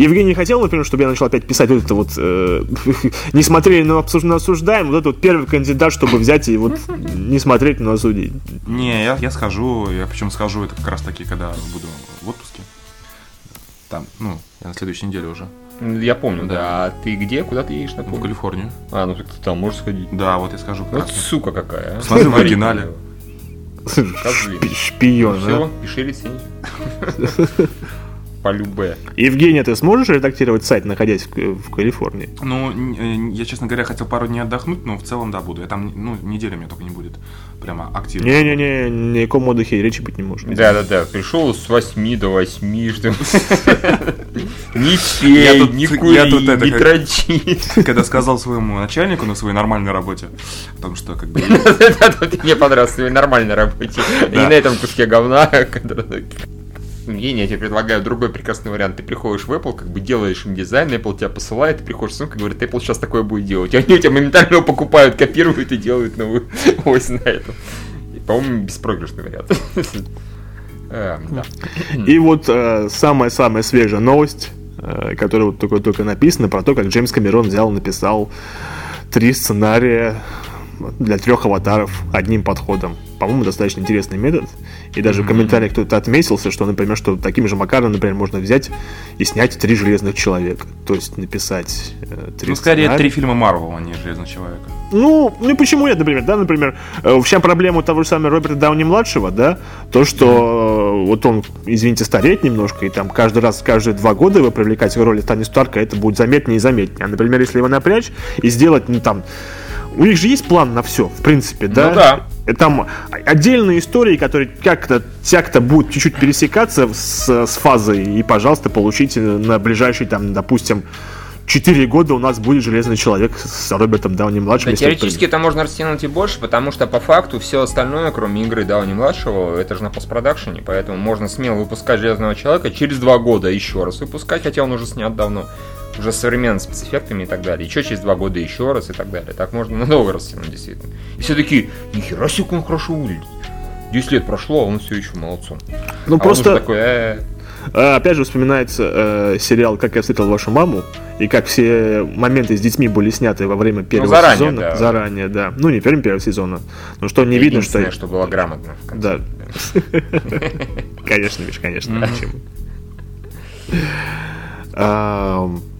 Евгений хотел, например, чтобы я начал опять писать вот это вот, э, [LAUGHS] не смотрели, но обсуж- но осуждаем, вот это вот первый кандидат, чтобы взять и вот [LAUGHS] не смотреть, но осудить.
Не, я, я схожу, я причем схожу это как раз таки, когда буду в отпуске. Там, ну, я на следующей неделе уже.
Ну, Я помню,
Да.
да. А ты где? Куда ты едешь,
В
напомню?
Калифорнию.
А, ну ты там можешь сходить.
Да, вот я скажу.
Вот
раз.
сука какая, а.
Посмотри в
Смотри
оригинале.
Шпион,
Все,
а?
пиши рецензию. [LAUGHS] по любе.
Евгения, ты сможешь редактировать сайт, находясь в, в Калифорнии?
Ну, э, я, честно говоря, хотел пару дней отдохнуть, но в целом, да, буду. Я там, ну, неделя мне только не будет прямо активно.
Не-не-не, ни о каком отдыхе речи быть не может.
Да-да-да, пришел с 8 до 8, что Не пей, не кури, не дрочи. [LAUGHS]
Когда сказал своему начальнику на своей нормальной работе, потому что, как бы, [LAUGHS]
Мне понравилось, твоей нормальной работе. И на этом куске говна. [LAUGHS] который- Евгений, я тебе предлагаю другой прекрасный вариант. Ты приходишь в Apple, как бы делаешь им дизайн, Apple тебя посылает, ты приходишь в сумку и говорит, Apple сейчас такое будет делать. И они у тебя моментально его покупают, копируют и делают новую [LAUGHS] ось на этом. По-моему, беспроигрышный вариант. [LAUGHS] Эм.
И вот э, самая-самая свежая новость, э, которая вот только-только написана, про то, как Джеймс Камерон взял написал три сценария для трех аватаров одним подходом. По-моему, достаточно интересный метод. И даже в комментариях кто-то отметился, что, например, что таким же макаром, например, можно взять и снять три железных человека. То есть написать э, три
ну, скорее,
сценария.
три фильма Марвел, а не Железного Человека.
Ну, ну почему нет, например, да, например, э, вся проблема того же самого Роберта Дауни-младшего, да, то, что э, вот он, извините, стареет немножко, и там каждый раз, каждые два года его привлекать в роли Тони Старка, это будет заметнее и заметнее. А, например, если его напрячь и сделать, ну, там, у них же есть план на все, в принципе, да?
Ну да.
И Там отдельные истории, которые как-то тяг-то будут чуть-чуть пересекаться с, с фазой, и, пожалуйста, получите на ближайший, там, допустим, 4 года у нас будет Железный Человек с Робертом Дауни-младшим.
Да, теоретически это можно растянуть и больше, потому что по факту все остальное, кроме игры Дауни младшего, это же на постпродакшене, поэтому можно смело выпускать Железного Человека через два года еще раз выпускать, хотя он уже снят давно, уже современными спецэффектами и так далее. Еще через два года еще раз и так далее. Так можно [LAUGHS] надолго растянуть, действительно. И все такие, нихера себе, он хорошо выглядит. 10 лет прошло, а он все еще молодцом.
Ну,
А он
просто,
уже такой, «Э,
э, опять же, вспоминается э, сериал «Как я встретил вашу маму», и как все моменты с детьми были сняты во время первого
заранее,
сезона.
да.
Заранее, да. Ну, не первым первого сезона. Но что не видно, что...
что было грамотно.
Да. [LAUGHS] Конечно, Миш, конечно. Почему?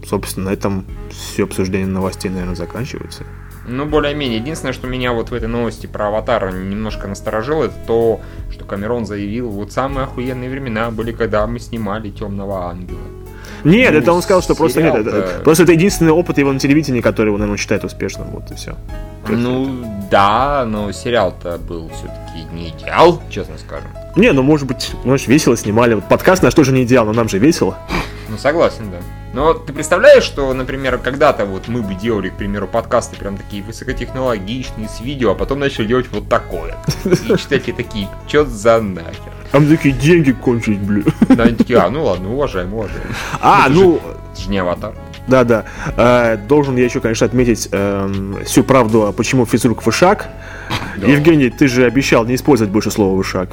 Собственно, на этом все обсуждение новостей, наверное, заканчивается.
Ну, более-менее. Единственное, что меня вот в этой новости про Аватара немножко насторожило, это то, что Камерон заявил, вот самые охуенные времена были, когда мы снимали Темного Ангела.
Нет,
Ну,
это он сказал, что просто нет, это- просто это единственный опыт его на телевидении, который он, наверное, считает успешным, вот и все.
Ну, да, но сериал-то был все-таки не идеал, честно скажем.
Не, ну может быть, может, весело снимали. Вот подкаст наш тоже не идеал, но нам же весело.
Ну, согласен, да. Но ты представляешь, что, например, когда-то вот мы бы делали, к примеру, подкасты прям такие высокотехнологичные, с видео, а потом начали делать вот такое. И читатели такие, чё за нахер?
А мы такие деньги кончить, блин.
Да, они такие, а, ну ладно, уважаем, уважаем.
А, ну,
Это же не аватар.
да-да. Э, Должен я еще, конечно, отметить эм, всю правду, а почему физрук вышаг. Евгений, ты же обещал не использовать больше слова вышаг.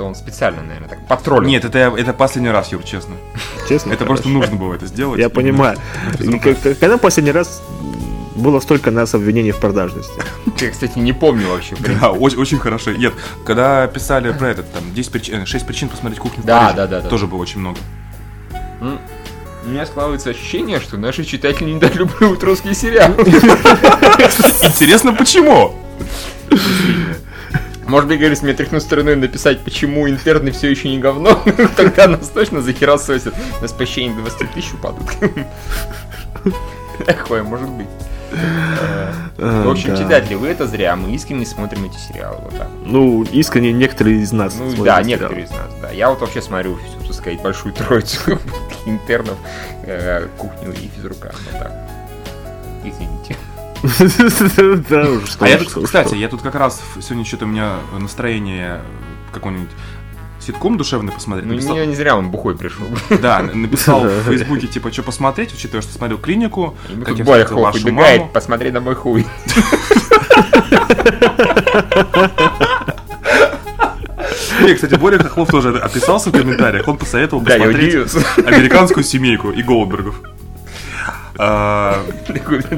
Это он специально, наверное, так потроллил.
Нет, это, я- это последний раз, Юр, честно.
Честно?
Это просто нужно было это сделать.
Я понимаю. Когда последний раз было столько нас обвинений в продажности?
Я, кстати, не помню вообще. в.
Да, очень, очень хорошо. Нет, когда писали про этот, там, 10 причин, 6 причин посмотреть кухню в
Да,
Париже,
да, да, да.
тоже было очень много.
М, У меня складывается ощущение, что наши читатели недолюбливают русские сериалы. [LAUGHS]
Интересно, почему? [LAUGHS]
Может быть, говоришь, мне тряхнуть стороной написать, почему интерны все еще не говно, [LAUGHS] тогда нас точно захерососят. На спасение 20 тысяч упадут. [LAUGHS] Такое может быть. В общем,
Э, Да.
читатели, вы это зря, мы искренне смотрим эти сериалы. Вот так.
Ну, искренне некоторые из нас.
Ну да, некоторые из нас, да. Я вот вообще смотрю так сказать, большую троицу [LAUGHS] интернов, э, кухню и физрука. Вот так. Извините. [LAUGHS]
А я кстати, я тут как раз сегодня что-то у меня настроение какой-нибудь ситком душевный посмотреть.
Ну
написал.
не, зря он бухой пришел. [LAUGHS]
Да, написал [LAUGHS] в Фейсбуке, типа, что посмотреть, учитывая, что смотрел клинику, как я
Боря
встретил вашу
убегает,
маму.
посмотри на мой хуй.
Не, кстати, Боря Хохлов тоже описался в комментариях, он посоветовал посмотреть американскую семейку и Голдбергов. А,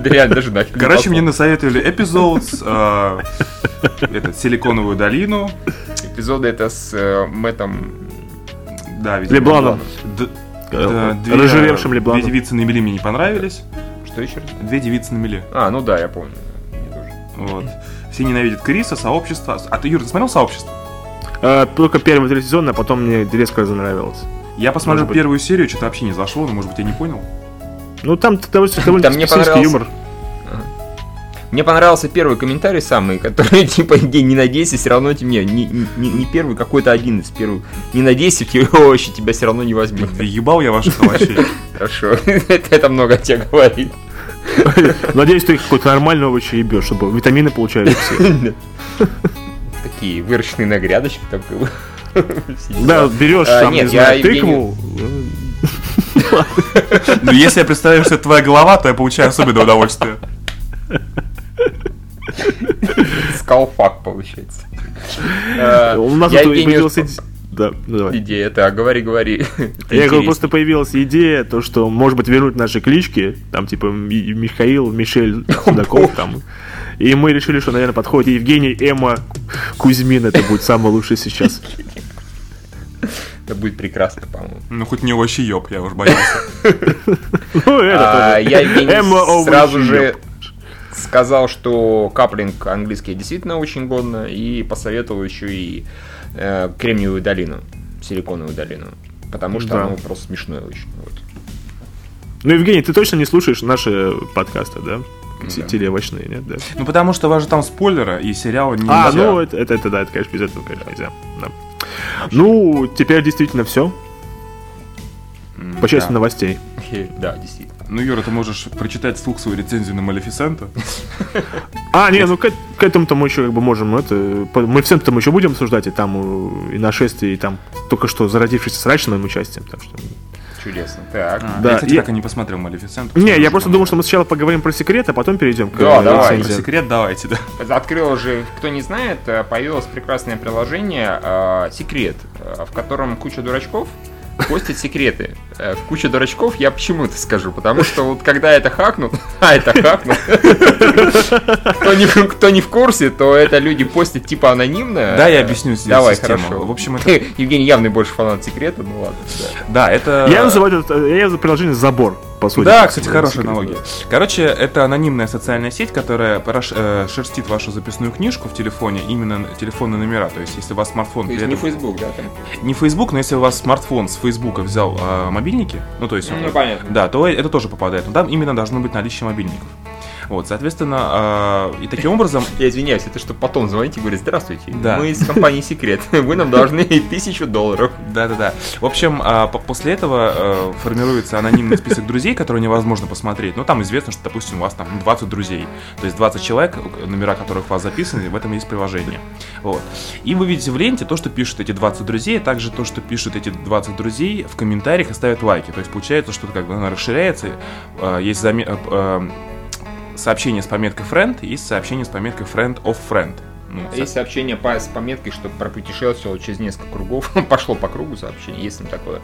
реально даже нафиг.
Короче, мне насоветовали эпизод, а, этот, Силиконовую долину,
Эпизоды это с э, Мэттом...
да, видимо.
Лебланом. Э,
две-
разжиревшим Лебланом.
Две девицы на мели мне не понравились.
Что еще раз?
Две девицы на мели.
А, ну да, я помню.
Вот. Все ненавидят Криса, сообщество. А ты, Юра, ты смотрел сообщество?
Э, Только первый три сезона, а потом мне резко занравилось.
Я посмотрел первую серию, что-то вообще не зашло, но, может быть, я не понял.
Ну там довольно, [LAUGHS] довольно
мне
специфический
понравился.
юмор.
Мне понравился первый комментарий самый, который [LAUGHS] типа «Евгений, не надейся, все равно тебе не, не, не первый, какой-то один из первых. Не надейся, тебе [LAUGHS] вообще тебя все равно не возьмут.
Да ебал я ваших овощей.
Хорошо, это, много о тебе говорит.
Надеюсь, ты какой-то нормальный овощи ебешь, чтобы витамины получали все.
Такие выращенные на грядочке там
Да, берешь
А,
там, не знаю,
Евгению-
Ну, если я представляю, что это твоя голова, то я получаю особенное удовольствие.
Скалфак получается. Э,
У нас появилась Да, ну давай.
идея, так, говори, говори. [LAUGHS] Это
Я говорю, просто появилась идея, то, что, может быть, вернуть наши клички, там, типа, Ми- Михаил, Мишель, [LAUGHS] Судаков, там. И мы решили, что, наверное, подходит Евгений, Эмма, Кузьмин, это будет самое лучшее сейчас. [LAUGHS]
Это будет прекрасно, по-моему.
Ну, хоть не овощеёб, я уж боялся. [LAUGHS]
Ну,
А. Я Евгений сразу же сказал, что каплинг английский действительно очень годно, и посоветовал еще и э, Кремниевую долину, Силиконовую долину. Потому что оно просто смешное очень.
Ну, Евгений, ты точно не слушаешь наши подкасты, да?
Да.
Телеовощные, нет, да?
Ну, потому что у вас же там спойлеры, и сериалы не
А, ну, это, это, это, да, это, конечно, без этого, конечно, нельзя. да. Ну, теперь действительно все. По части
да.
новостей. [LAUGHS]
Да, действительно.
Ну, Юра, ты можешь прочитать вслух свою рецензию на Малефисента. [LAUGHS]
А, не, ну к, к этому-то мы еще как бы можем это. по- Мы еще будем обсуждать, и там э, и нашествие, и там только что зародившийся срач моим участием. Так что.
Чудесно. Так.
А,
Да,
я, кстати,
я-
так и не посмотрел Малефисент.
Не, я просто думал, что мы сначала поговорим про секрет, а потом перейдем к
Да, давай.
Про секрет давайте, да.
Открыл же, кто не знает, э, появилось прекрасное приложение э, Секрет, э, в котором куча дурачков постят секреты. Э, Куча дурачков, я почему это скажу? Потому что вот когда это хакнут, [LAUGHS] а это хакнут, [LAUGHS] кто не, в- кто не в курсе, то это люди постят типа анонимно.
Да, я объясню здесь
Давай,
систему.
хорошо.
В общем, [LAUGHS] это-
Ты, Евгений, явный больше фанат секрета, ну ладно. да.
Да, это...
Я называю это, э, я это приложение забор, по сути.
Да, кстати, хорошая аналогия. Короче, это анонимная социальная сеть, которая прош- э, шерстит вашу записную книжку в телефоне, именно телефонные номера. То есть, если у вас смартфон...
То есть не
этом-
Facebook, да? Там?
не Facebook, но если у вас смартфон с Фейсбука взял э, мобильники, ну то есть,
Ну, понятно.
да, то это тоже попадает. Но там именно должно быть наличие мобильников. Вот, соответственно, э, и таким образом, [LAUGHS]
Я извиняюсь, это чтобы потом звонить и говорить, здравствуйте,
Да.
мы из компании Секрет, [LAUGHS] вы нам должны [LAUGHS] тысячу долларов.
да-да-да. В общем, э, по- после этого э, формируется анонимный список друзей, которые невозможно посмотреть. Ну, там известно, что, допустим, у вас там 20 друзей. То есть 20 человек, номера которых у вас записаны, в этом есть приложение. Вот. И вы видите в ленте то, что пишут эти 20 друзей, а также то, что пишут эти 20 друзей в комментариях и ставят лайки. То есть получается, что как бы она расширяется, э, есть заме- э, сообщение с пометкой friend, есть сообщение с пометкой friend of friend. Ну,
Есть сообщение по, с пометкой, что пропутешествовал через несколько кругов. [LAUGHS] Пошло по кругу сообщение, есть там такое.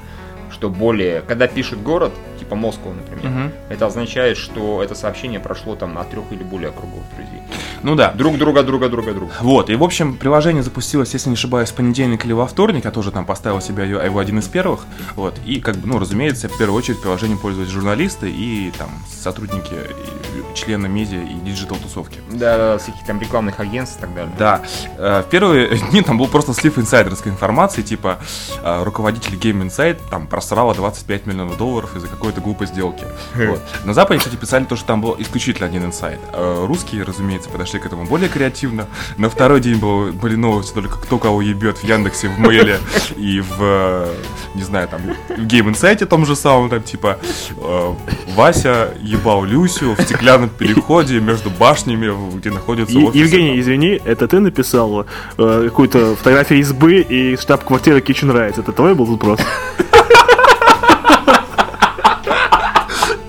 Что более... Когда пишет город, типа Москва, например,
Мгм.
это означает, что это сообщение прошло там от трех или более кругов друзей.
Ну да.
Друг друга, друга, друга, друга.
Вот, и в общем, приложение запустилось, если не ошибаюсь, в понедельник или во вторник, я тоже там поставил себя его один из первых, вот, и как бы, ну, разумеется, в первую очередь приложением пользуются журналисты и там сотрудники, и члены медиа и digital тусовки.
Да, всяких там рекламных агентств и так далее.
Да, э, в первые [LAUGHS] дни там был просто слив инсайдерской информации, типа э, руководитель Game Insight там просрала 25 миллионов долларов из-за какой-то глупой сделки. Вот. На Западе, кстати, писали то, что там был исключительно один инсайт. Э, Русские, разумеется, подошли к этому более креативно. На второй день было, были новости только кто кого ебет в Яндексе, в Мейле [LAUGHS] и в, э, не знаю, там, в Game Insight том же самом, там, типа, э, Вася ебал Люсю в стеклянном переходе между башнями, где находится офис.
Евгений, извини, это ты написал какую-то фотографию избы и штаб-квартиры Kitchen Rights. Это твой был вопрос? [LAUGHS]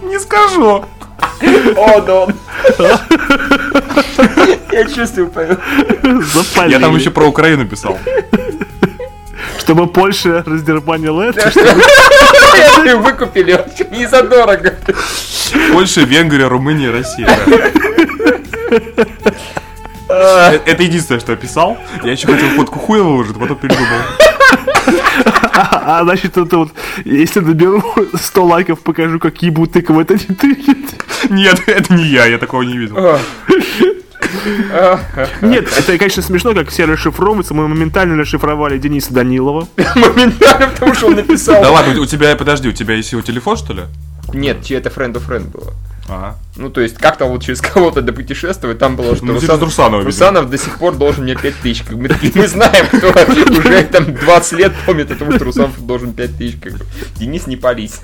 Не скажу.
О, да он. Я чувствую, Павел.
Запалили.
Я там еще про Украину писал.
Чтобы Польша раздербанила это?
Это выкупили очень не задорого.
Польша, Венгрия, Румыния, Россия. да. Э, Это единственное, что я писал. Я еще хотел фотку хуя выложить, потом передумал.
А, а, значит, это вот, если наберу 100 лайков, покажу, как ебут тыквы, это не ты.
Нет, это не я, я такого не видел.
Нет, это, конечно, смешно, как все расшифровываются. Мы моментально расшифровали Дениса Данилова. [LAUGHS]
Моментально, потому что он написал.
Да ладно, у тебя, подожди, у тебя есть его телефон, что ли?
Нет, чьи это friend of friend было.
Ага.
Ну, то есть, как-то вот через кого-то допутешествовать, там было, что
Ну, через
Русан-
Русанова, видимо.
Русанов до сих пор должен мне 5 тысяч. Как мы, мы знаем, кто уже там 20 лет помнит о том, что Русанов должен 5 тысяч. Как бы. Денис не пались.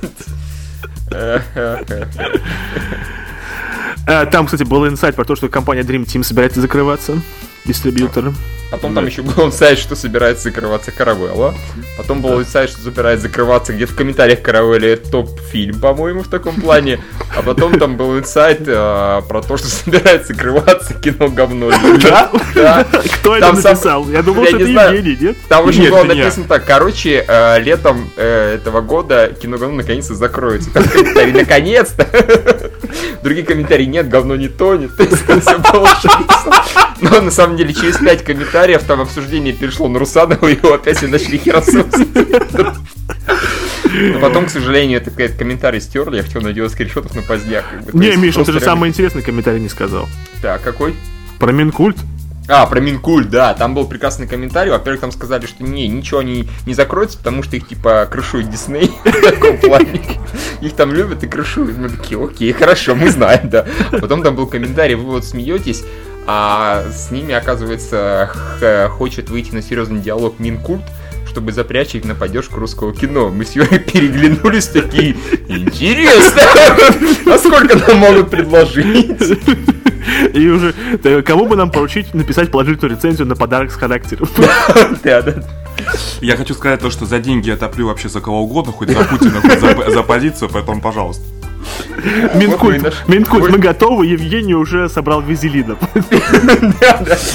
Э, Там, кстати, был инсайт про то, что компания Dream Team собирается закрываться. Дистрибьютор.
Потом там еще был сайт, что собирается закрываться Каравелла. Потом был сайт, что собирается закрываться где-то в комментариях Каравелле топ-фильм, по-моему, в таком плане. А потом там был инсайт э, про то, что собирается закрываться кино говно.
Да?
Да.
Кто это
Там сам-
написал? Я думал,
Я
что
не
это
знаю.
Евгений, нет?
Там очень
Нет,
было
это
написано так. Короче, э, летом э, этого года кино говно наконец-то закроется. Там комментарий, наконец-то. Другие комментарии, нет, говно не тонет. [LAUGHS] Но на самом деле через пять комментариев там обсуждение перешло на Русанова, и его опять все начали херососить. Но потом, к сожалению, это этот комментарий стерли, я хотел наделать скриншотов на поздняк. как бы.
Не, Миша, ты же самый интересный комментарий не сказал.
Так, какой?
Про Минкульт.
А, про Минкуль, да, там был прекрасный комментарий. Во-первых, там сказали, что не, ничего они не закроются, потому что их типа крышует Дисней [LAUGHS] в таком плане. Их там любят и крышуют. Мы такие, окей, хорошо, мы знаем, да. Потом там был комментарий, вы вот смеетесь, а с ними, оказывается, хочет выйти на серьезный диалог Минкульт, чтобы запрячь их на поддержку русского кино. Мы с Юрой [LAUGHS] переглянулись такие, интересно, [LAUGHS] а сколько нам могут предложить?
И уже кому бы нам поручить написать положительную рецензию на подарок с характером? [LAUGHS]
Да, да.
Я хочу сказать то, что за деньги я топлю вообще за кого угодно, хоть за Путина, хоть за, за позицию, поэтому, пожалуйста.
Минкульт. Минкульт, мы готовы, Евгений уже собрал визелинов.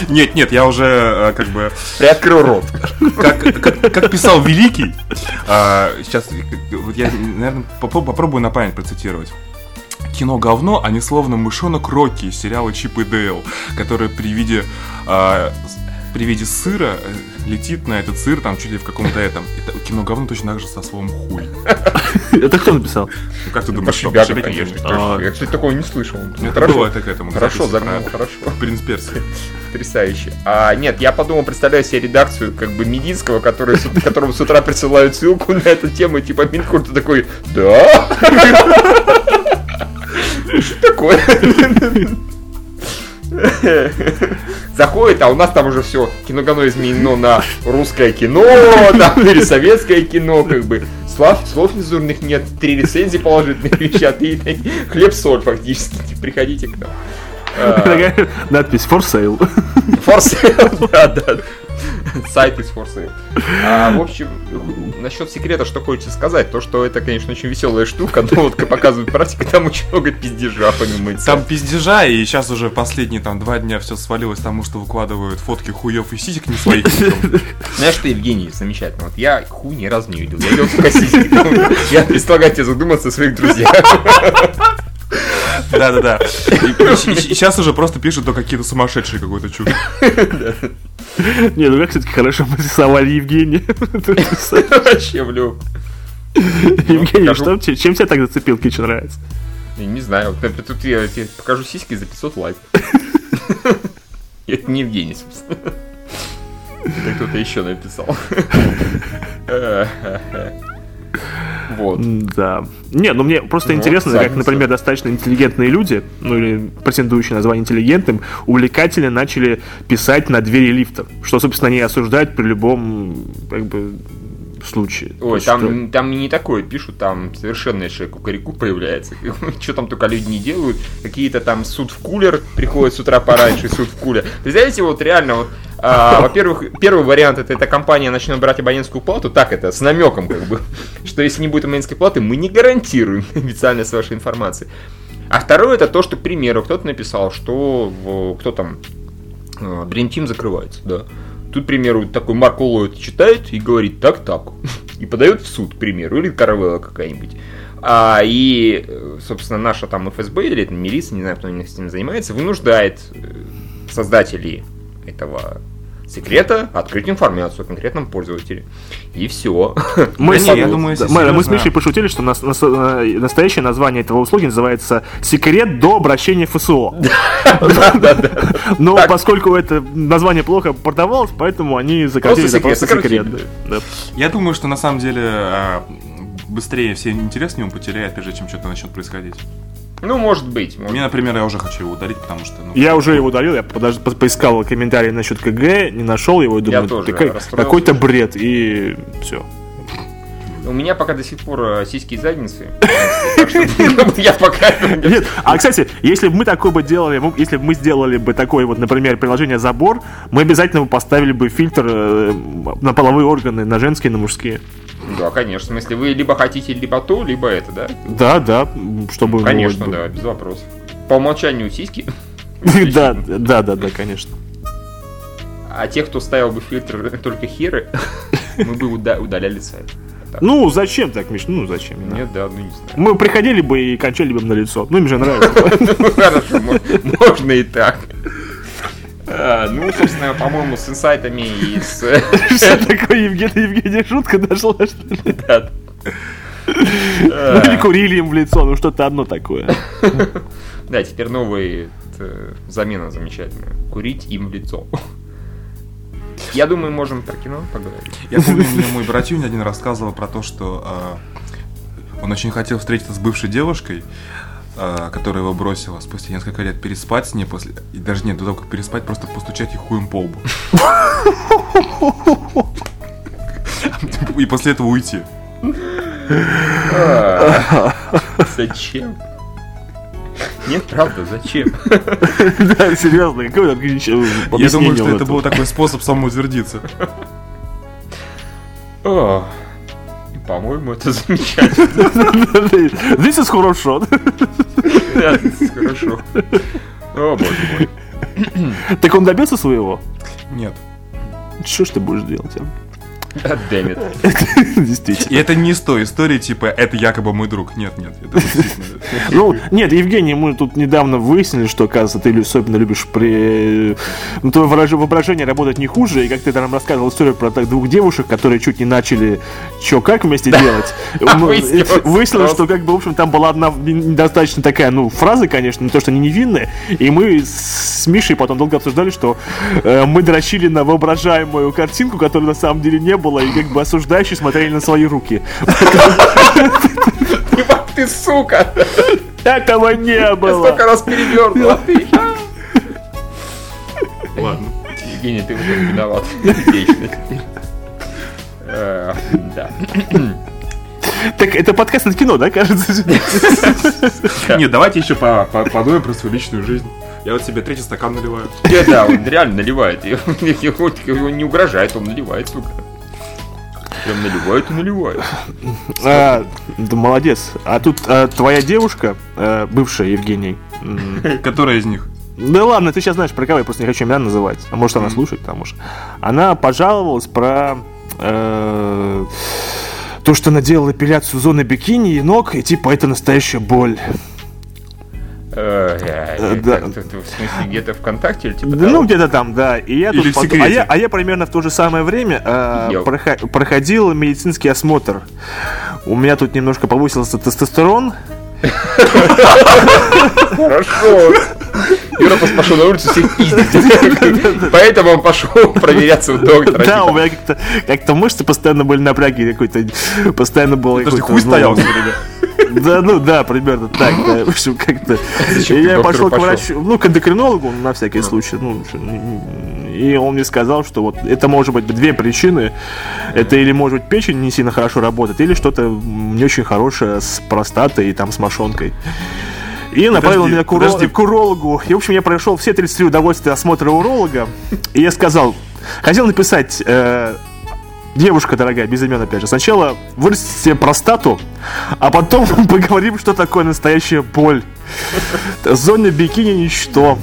Нет, нет, я уже э, как бы
Приоткрыл рот.
как, писал Великий, а, сейчас э, вот я, наверное, попро- попробую на память процитировать. Кино говно, а не словно мышонок Рокки из сериала Чип и Дейл, который при виде с- при виде сыра э, летит на этот сыр, там чуть ли в каком-то этом. Это кино говно точно так же со словом хуй.
Это кто написал?
Ну как ты думаешь, что?
Конечно. Я, кстати, такого не слышал.
Ну, это
Хорошо.
было это к этому.
Хорошо, загнал, хорошо.
Принц Персии.
Потрясающе. А, нет, я подумал, представляю себе редакцию как бы Мединского, который, с- которому с утра присылают ссылку на эту тему, и типа Минкурт ты такой, да? [LAUGHS] Что такое? [LAUGHS] Заходит, а у нас там уже все кино говно изменено на русское кино, [LAUGHS] там или советское кино, как бы слов, слов нецензурных нет, три рецензии положительных вещат, и [LAUGHS] хлеб-соль фактически, приходите к нам. А,
Надпись for sale.
For sale, да, да. [LAUGHS] Сайт из sale. А, в общем, насчет секрета, что хочется сказать, то, что это, конечно, очень веселая штука, но вот, как показывает практика, там очень много пиздежа, этого.
Там пиздежа, и сейчас уже последние там два дня все свалилось тому, что выкладывают фотки хуев и сисек не своих.
Знаешь что, Евгений, замечательно. Вот я хуй ни разу не видел. Я видел только сиськи. [LAUGHS] Я предлагаю тебе задуматься о своих друзьях.
Да-да-да. [LAUGHS] И сейчас уже просто пишут то какие-то сумасшедшие какой-то чушь. [LAUGHS]
Не, ну как все-таки хорошо мы рисовали Евгения. [LAUGHS]
Вообще, блю.
Евгений,
покажу.
что, чем тебя так зацепил, Кич нравится?
Я не знаю. Вот, например, Тут я тебе покажу сиськи за 500 лайков. Это не Евгений, собственно. Это кто-то еще написал. Вот.
Да. Не, ну мне просто
Ну,
интересно, как, например, достаточно интеллигентные люди, ну или претендующие на звание интеллигентным, увлекательно начали писать на двери лифта, что, собственно, они осуждают при любом, как бы, случае.
Ой,
что-
там, там не такое пишут, там совершеннейшая кукареку появляется. [LAUGHS] Что там только люди не делают. Какие-то там суд в кулер, приходят с утра пораньше, суд в кулер. Представляете, вот реально, вот, а, во-первых, первый вариант это эта компания начнет брать абонентскую плату, так это, с намеком, как бы, [LAUGHS] что если не будет абонентской платы, мы не гарантируем [LAUGHS] официальность вашей информации. А второе это то, что, к примеру, кто-то написал, что в- кто там а, Dream Team закрывается, да. Тут, к примеру, такой Марк Ллойд читает и говорит так-так. [LAUGHS] И подает в суд, к примеру, или Каравелла какая-нибудь. А, и, собственно, наша там ФСБ или это милиция, не знаю, кто с этим занимается, вынуждает э, создателей этого секрета открыть информацию о конкретном пользователе. И все.
Мы,
Да
с-
не, я думаю,
да, мы, мы с Мишей пошутили, что нас- нас- э, настоящее название этого услуги называется «Секрет до обращения в ФСО». [LAUGHS] Но поскольку это название плохо продавалось, поэтому они закатили
Просто секрет.
Я думаю, что на самом деле а, быстрее все интерес к нему потеряет, прежде чем что-то начнет происходить.
Ну, может быть. может
Мне, например, я уже хочу его удалить, потому что... Ну,
Я уже его удалил, я подож- по- поискал комментарии насчет КГ, не нашел его и думаю,
тоже
«Какой-
расстроился.
какой-то бред, и все.
У меня пока до сих пор э, сиськи и задницы. [LAUGHS] Так что [LAUGHS] Я пока...
Нет, [LAUGHS] а кстати, если бы мы такое бы делали, если бы мы сделали бы такое вот, например, приложение забор, мы обязательно бы поставили бы фильтр э, на половые органы, на женские, на мужские.
Да, конечно. В смысле, вы либо хотите либо то, либо это, да?
Да, да, чтобы...
Конечно, да, без вопросов. По умолчанию сиськи. [LAUGHS]
Да, да, да, да, конечно.
А тех, кто ставил бы фильтр только херы, [LAUGHS] мы бы уда- удаляли сайт.
Ну, зачем так, Миш? Ну, зачем? да.
Нет, да, ну не знаю.
Мы приходили бы и кончали бы на лицо. Ну, им же нравится. [LAUGHS]
Ну, Хорошо, мо- можно и так. А, Ну, собственно, по-моему, с инсайтами и с... [LAUGHS]
Что такое, Евгений, Евгений, шутка дошла, что ли?
Да.
Ну, или курили им в лицо, ну, что-то одно такое.
Да, теперь новая э, замена замечательная. Курить им в лицо. Я думаю, можем про кино поговорить.
Я помню, мне мой братюня один рассказывал про то, что а, он очень хотел встретиться с бывшей девушкой, которая его бросила спустя несколько лет, переспать с ней после... И даже нет, до того, как переспать, просто постучать ей хуем по лбу. И после этого уйти.
Зачем? Нет, правда, зачем?
Да, серьезно, какое
Я думаю, что это был такой способ самоутвердиться.
По-моему, это [LAUGHS] замечательно.
This is хорошо.
Да, Хорошо. О, боже мой.
Так он добился своего?
Нет.
Что ж ты будешь делать? а?
Goddammit. [LAUGHS]
Действительно.
И это не из той истории, типа, это якобы мой друг. Нет, нет, это действительно... [LAUGHS]
Ну, нет, Евгений, мы тут недавно выяснили, что, оказывается, ты особенно любишь при... Ну, твое воображение работает не хуже, и как ты там рассказывал историю про так, двух девушек, которые чуть не начали чё как вместе делать. [LAUGHS] Ну,
Выяснилось
что, как бы, в общем, там была одна не- недостаточно такая, ну, фраза, конечно, не то, что они невинные, и мы с Мишей потом долго обсуждали, что э, мы дрочили на воображаемую картинку, которой на самом деле не было, и как бы осуждающие смотрели на свои руки.
Ты, сука!
Этого не
Я
было!
столько раз перевернул, а ты...
Ладно.
Евгений, ты этом виноват. Вечно. Э, Да.
Так это подкаст от кино, да, кажется?
Нет, давайте еще по- по- подумаем про свою личную жизнь. Я вот себе третий стакан наливаю.
Да, да, он реально наливает. Он- его не угрожает, он наливает, сука. Прям наливает и наливает. [LAUGHS]
А, да молодец. А тут а, твоя девушка, э, бывшая Евгений. [LAUGHS]
Которая из них?
Да ладно, ты сейчас знаешь про кого, я просто не хочу имя называть. А может она слушает, потому что. Она пожаловалась про э, то, что она делала эпиляцию зоны бикини и ног, и типа это настоящая боль.
Э, э,
да.
В смысле, где-то ВКонтакте или типа
ну где-то там, да. И я тут а, я, а я примерно в то же самое время э, проходил медицинский осмотр. У меня тут немножко повысился тестостерон.
Хорошо. Юра просто пошел на улицу всех пиздить. Поэтому он пошел проверяться у доктора.
Да, у меня как-то мышцы постоянно были напряги какой-то, постоянно было какой-то,
хуй стоял все время.
Да, ну да, примерно так, да. В общем, как-то.
Зачем
И я пошел к врачу, ну, к эндокринологу, на всякий случай. Ну, и он мне сказал, что вот это может быть две причины. Это или может быть печень не сильно хорошо работает, или что-то не очень хорошее с простатой и там с мошонкой. И направил
Подожди,
меня к, уро-
подожди.
к урологу. И, в общем, я прошел все 33 удовольствия осмотра уролога. И я сказал, хотел написать, э, девушка дорогая, без имен опять же, сначала вырастите себе простату, а потом [LAUGHS] поговорим, что такое настоящая боль. Зона бикини ничто.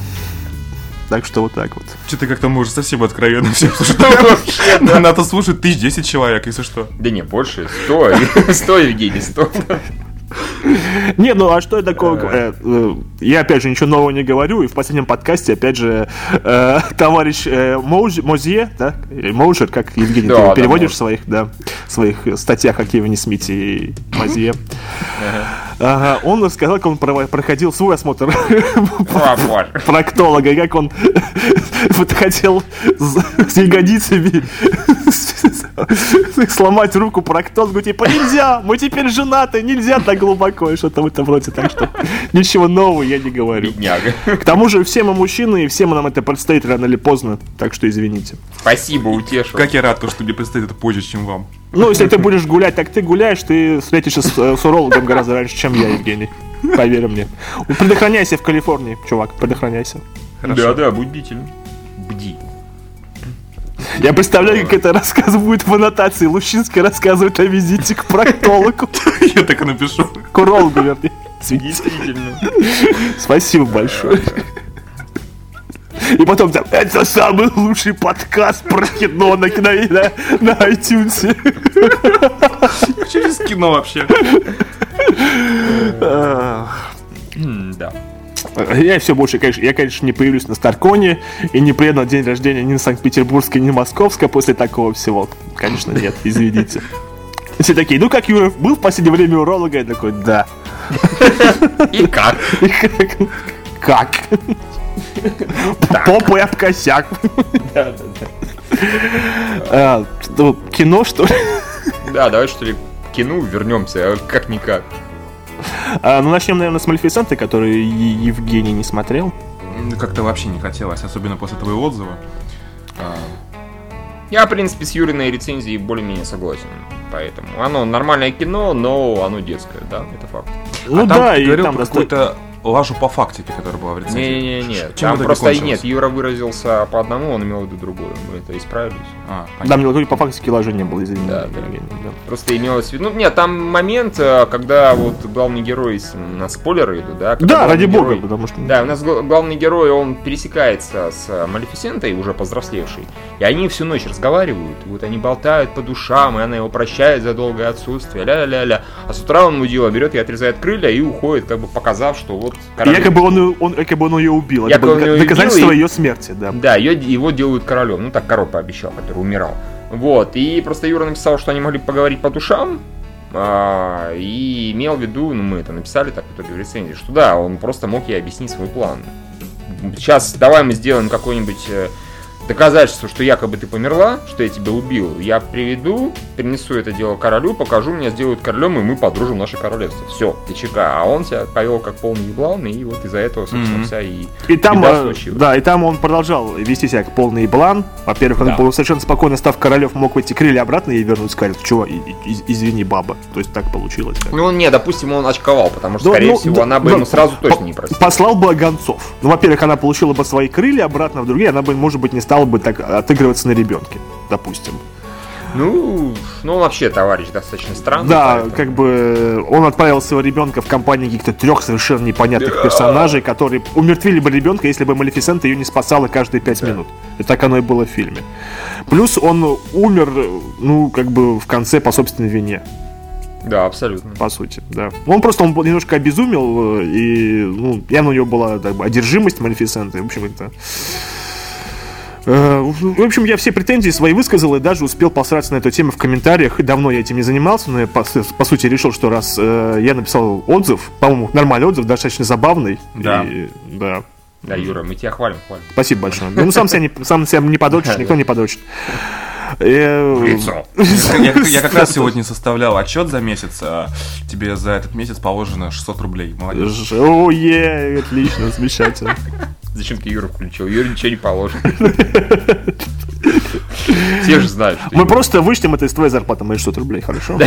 Так что вот так вот.
Что ты как-то можешь совсем откровенно все
да.
Надо слушать тысяч десять человек, если что.
Да не, больше. Сто. [LAUGHS] Сто, Евгений, сто.
Не, ну а что я такого... э, э, Я опять же ничего нового не говорю, и в последнем подкасте, опять же, э, [LAUGHS] товарищ э, Мозье, да, Моужер, как Евгений, ты переводишь в своих, да, своих статьях о Кевине Смите и Мозье. Ага, он сказал, как он проходил свой осмотр проктолога, как он вот хотел с ягодицами сломать руку проктологу, типа, нельзя, мы теперь женаты, нельзя так глубоко, и что-то в этом роде, так что ничего нового я не говорю.
Бедняга.
К тому же все мы мужчины, и всем нам это предстоит рано или поздно, так что извините.
Спасибо, утешил.
Как я рад, то, что мне предстоит это позже, чем вам.
Ну, если ты будешь гулять, так ты гуляешь, ты встретишься с, э, с урологом гораздо раньше, чем я, Евгений. Поверь мне. Предохраняйся в Калифорнии, чувак, предохраняйся.
Да, да, будь бдительным. Бди.
Я представляю, как это рассказ будет в аннотации. Лущинский рассказывает о визите к проктологу.
Я так и напишу.
К урологу, вернее.
Действительно.
Спасибо большое. И потом там, это самый лучший подкаст про кино на, на, на, на iTunes.
Через кино вообще.
Да.
Я все больше, конечно, я, конечно, не появлюсь на Старконе и не приеду на день рождения ни на Санкт-Петербургской, ни Московска после такого всего. Конечно, нет, извините. Все такие, ну как Юра был в последнее время уролога? Я такой, да.
И как?
Как? Попой об косяк. [LAUGHS]
Да, да, да.
А, Кино, что ли?
Да, давай что ли к кино вернемся, а как-никак.
А, Ну, начнем, наверное, с Малефисенты, который Евгений не смотрел.
Как-то вообще не хотелось, особенно после твоего отзыва.
Я, в принципе, с Юриной рецензией более-менее согласен. Поэтому оно нормальное кино, но оно детское, да, это факт.
Ну
а там
да, и
говорил
там
про
достаточно...
какую-то лажу по фактике, которая была в рецензии.
Не-не-не,
Чем
там просто
кончилось?
нет, Юра выразился по одному, он имел в виду другое. Мы это исправились.
А,
Да,
понятно.
мне говорили, по фактике ложи не было, извини.
Да, да.
Да.
Просто имелось в виду. Ну, нет, там момент, э, когда вот главный герой, на спойлеры иду, да? когда
Да, ради бога,
герой-
потому что...
Да, у нас гла- главный герой, он пересекается с э, Малефисентой, уже повзрослевшей, и они всю ночь разговаривают, и вот они болтают по душам, и она его прощает за долгое отсутствие, ля-ля-ля-ля. А с утра он мудила берет и отрезает крылья и уходит, как бы показав, что вот...
И
королева-
якобы он, он, якобы он ее убил. Это
Якобы
было
он её
доказательство
убил и-
ее смерти, да.
Да, ее, его делают королем. Ну, так король пообещал, который умирал. Вот, и просто Юра написал, что они могли поговорить по душам, а, и имел в виду, ну, мы это написали так в итоге в рецензии, что да, он просто мог ей объяснить свой план. Сейчас давай мы сделаем какой-нибудь э, доказательство, что якобы ты померла, что я тебя убил. Я приведу, принесу это дело королю, покажу, меня сделают королем, и мы подружим наше королевство. Все, ты чека. А он себя повел как полный еблан, и вот из-за этого, собственно,
Мгм.
вся и
И там,
беда
э,
случилась.
да, и там он продолжал вести себя как полный еблан. Во-первых, он
Да.
был совершенно спокойно, став королев, мог эти крылья обратно и вернуть, сказать, чего, и- и- из- извини, баба. То есть так получилось. как.
Ну, не, допустим, он очковал, потому что,
Да,
скорее
ну,
всего,
да,
она бы
да,
ему сразу точно не простила.
Послал бы гонцов. Ну, во-первых, она получила бы свои крылья обратно, в другие она бы, может быть, не стала бы так отыгрываться на ребенке, допустим.
Ну, ну, он вообще товарищ достаточно странный.
Да,
поэтому-
как бы он отправил своего ребенка в компанию каких-то трех совершенно непонятных персонажей, которые умертвили бы ребенка, если бы Малефисента ее не спасала каждые пять
Да.
минут. И так оно и было в фильме. Плюс он умер, ну, как бы в конце по собственной вине,
Да, абсолютно.
по сути, да. Он просто он немножко обезумел, э, и, ну, явно у него была так бы, одержимость Малефисенты. В общем, это... Э, В общем, я все претензии свои высказал и даже успел посраться на эту тему в комментариях. Давно я этим не занимался, но я по, по сути решил, что раз э, я написал отзыв, по-моему, нормальный отзыв, достаточно забавный.
Да.
и- да.
Да, Юра, мы тебя хвалим, хвалим.
Спасибо большое. Ну, сам себя не, сам себя не подрочишь, никто не подрочит. Э. [LAUGHS]
Я, я как раз сегодня составлял отчет за месяц, а тебе за этот месяц положено 600 рублей. Молодец.
О, е, отлично, замечательно.
Зачем ты Юру включил? Юре ничего не положено. Все же знают,
Мы
Юра-
просто вычтем это из твоей зарплаты, мои 600 рублей, хорошо?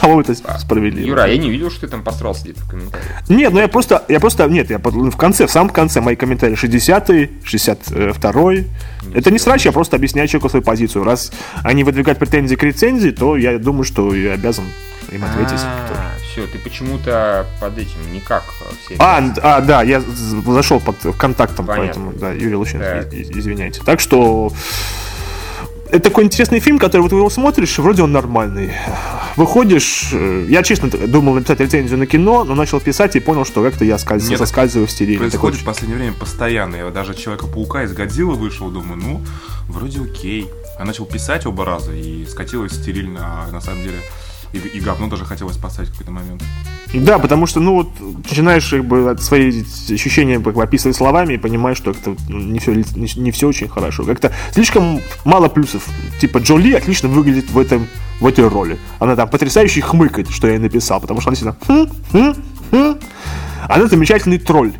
По-моему, это справедливо.
Юра, я не видел, что ты там посрался где-то в комментариях.
Нет, ну я просто, я просто, нет, я под- в конце, в самом конце мои комментарии 60-й, 62-й. Это не срач, я просто объясняю человеку свою позицию. Раз они выдвигают претензии к рецензии, то я думаю, что я обязан им ответить.
Все, ты почему-то под этим никак все.
А, н- а, да, я зашел под контактом,
Понятно.
поэтому, да, Юрий и- извиняйте. Так что это такой интересный фильм, который вот ты его смотришь, вроде он нормальный. Выходишь, э, я честно думал написать рецензию на кино, но начал писать и понял, что как-то я скольз...
Нет,
соскальзываю в стериле.
Происходит в последнее время постоянно. Я даже Человека-паука из Годзиллы вышел, думаю, ну, вроде окей. А начал писать оба раза и скатилось стерильно, а на самом деле и, и говно даже хотелось поставить в какой-то момент.
Да, потому что, ну, вот, начинаешь как бы свои ощущения как бы, описывать словами и понимаешь, что это ну, не все, не, не все очень хорошо. Как-то слишком мало плюсов. Типа, Джон Ли отлично выглядит в, этом, в этой роли. Она там потрясающе хмыкает, что я и написал, потому что она всегда... «Хм, хм, хм». Она замечательный тролль.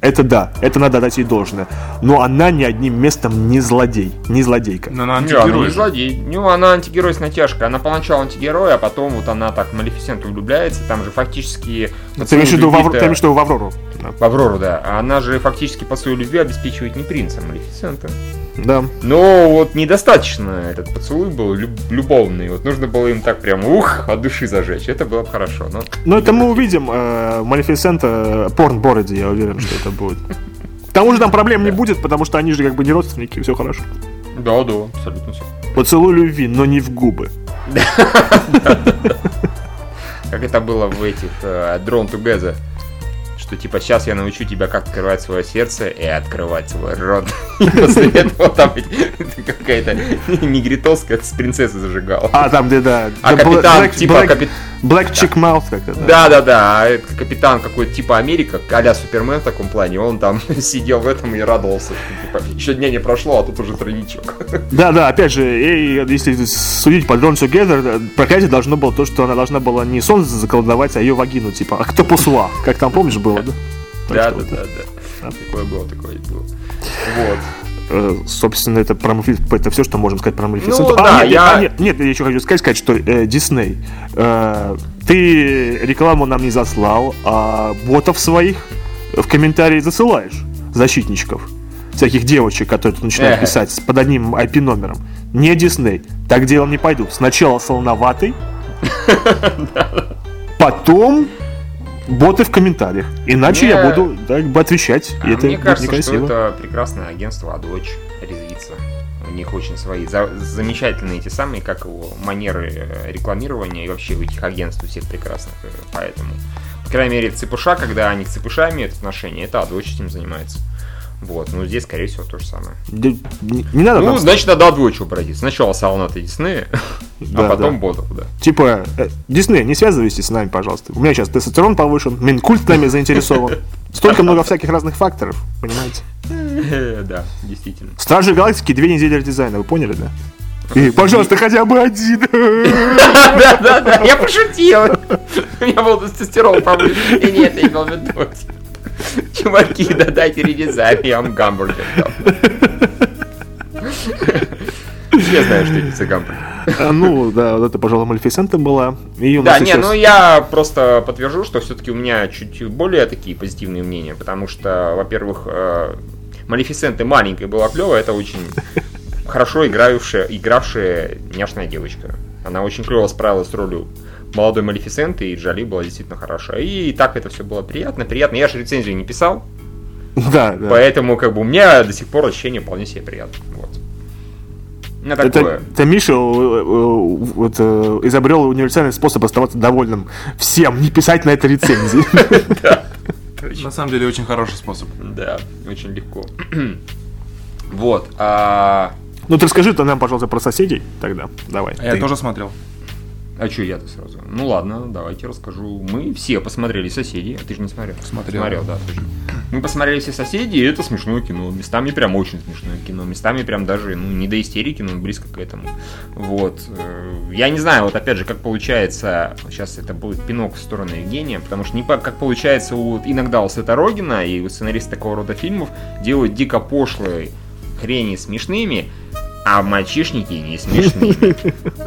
Это да, это надо дать ей должное. Но она ни одним местом не злодей, не злодейка.
Но она
Не, она
антигерой.
не злодей. Ну, она антигерой с натяжкой. Она поначалу антигерой, а потом вот она так в Малефисенту влюбляется. Там же фактически...
Ты имеешь в виду в Аврору? Да.
В Аврору, да. Она же фактически по своей любви обеспечивает не принца, а Малефисента.
Да.
Но вот недостаточно этот поцелуй был люб- любовный. Вот нужно было им так прям, ух, от души зажечь. Это было бы хорошо. Но
Но это мы увидим э, Малефисента порн бороде, я уверен, что это будет. К тому же там проблем не будет, потому что они же как бы не родственники, все хорошо.
да, да, абсолютно все.
Поцелуй любви, но не в губы. [LAUGHS]
Как это было в этих э, Drone Together. Что типа сейчас я научу тебя, как открывать свое сердце и открывать свой рот. [LAUGHS] И после этого там какая-то негритовская с принцессой зажигала.
А, там где, да.
А капитан, типа
Black- Chick Mouth как-то, да.
Да, да, капитан какой-то типа Америка, а Супермен в таком плане, он там [LAUGHS] сидел в этом и радовался, что типа еще дня не прошло, а тут уже тройничок. [LAUGHS]
Да, да, опять же, если судить по Drone Together, проклятие должно было то, что она должна была не солнце заколдовать, а ее вагину, типа, а кто пусла, как там, помнишь, было, да?
Да, да, да, да. Такое было, такое было. Вот.
Э, собственно, это про это все, что можем сказать про Малефисенту.
Ну, да,
нет,
я-
а, нет, нет, я еще хочу сказать, сказать, что э, Дисней, э, ты рекламу нам не заслал, а ботов своих в комментарии засылаешь, защитничков, всяких девочек, которые тут начинают писать с- под одним IP-номером. Не Дисней, так делом не пойдут. Сначала солоноватый, [LAUGHS] потом боты в комментариях. Иначе я
Не.
буду так бы отвечать,
А
и это
мне кажется,
некрасиво.
что это прекрасное агентство Адоч резвится. У них очень свои за- замечательные эти самые, как его, манеры э, рекламирования и вообще у этих агентств у всех прекрасных. э, Поэтому, по крайней мере, ЦПШ, когда они к ЦПШ имеют отношение, это Адоч этим занимается. Вот, ну здесь, скорее всего, то же самое.
Да не, не надо
Ну,
там
значит, надо Адочу обратиться. Сначала Салната Диснея, [LAUGHS]
Да,
а потом
да.
ботов, да.
Типа, э, Дисней, не связывайтесь с нами, пожалуйста. У меня сейчас тестостерон повышен, Минкульт нами заинтересован. [LAUGHS] Столько много всяких разных факторов, понимаете? [LAUGHS]
Да, действительно.
Стражи Галактики две недели дизайна, вы поняли, да? И, пожалуйста, хотя бы один.
Да, да, да, я пошутил. У меня был тестостерон повышен. И нет, я имел в виду. Чуваки, да дайте редизайн, я вам гамбургер. Я знаю, что это гамбургер.
А, Ну, да, вот это, пожалуй, Малефисента была. И
Да,
нас
не,
сейчас-
ну я просто подтвержу, что все-таки у меня чуть более такие позитивные мнения, потому что, во-первых, э, Малефисенты маленькая была клевая, это очень хорошо игравшая, игравшая няшная девочка. Она очень клево справилась с ролью молодой Малефисенты, и Джоли была действительно хороша. И так это все было приятно, приятно. Я же рецензию не писал, [LAUGHS]
Да, да.
поэтому как бы у меня до сих пор ощущение вполне себе приятно. Вот. Ну, такое.
Это, это Миша э, э, вот, э, изобрел универсальный способ оставаться довольным всем, не писать на это рецензии. [LAUGHS] [LAUGHS]
На самом деле очень хороший способ.
Да, очень легко. [CLEARS THROAT] Вот. А,
Ну, ты расскажи-то нам, пожалуйста, про соседей тогда. Давай.
А я тоже смотрел.
А что я-то сразу? Ну ладно, давайте расскажу. Мы все посмотрели соседи. А ты же не смотрел?
Смотрел.
Смотрел, да, точно. Мы посмотрели все соседи, и это смешное кино. Местами прям очень смешное кино. Местами прям даже, ну, не до истерики, но близко к этому. Вот. Э, Я не знаю, вот опять же, как получается, сейчас это будет пинок в сторону Евгения, потому что не как получается у, иногда у Сета Рогина и у сценаристов такого рода фильмов делают дико пошлые хрени смешными, а мальчишники не смешными.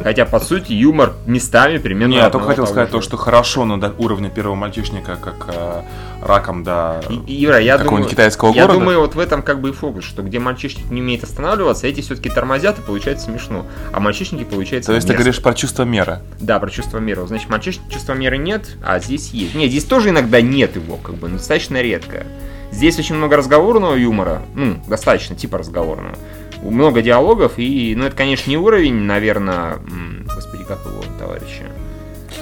Хотя, по сути, юмор местами примерно...
Я только хотел сказать
же.
то, что хорошо, но до уровня первого мальчишника, как э, раком до
И- Ира, я
какого-нибудь китайского
я
города.
думаю, вот в этом как бы и фокус, что где мальчишник не умеет останавливаться, эти все-таки тормозят и получается смешно. А мальчишники получается
То есть ты
мерзко.
говоришь про чувство меры.
Да, про чувство меры. Значит, мальчишник чувства меры нет, а здесь есть. Нет, здесь тоже иногда нет его, как бы, но достаточно редко. Здесь очень много разговорного юмора, ну, достаточно типа разговорного. Много диалогов, и, ну, это, конечно, не уровень, наверное, господи, как его, товарища.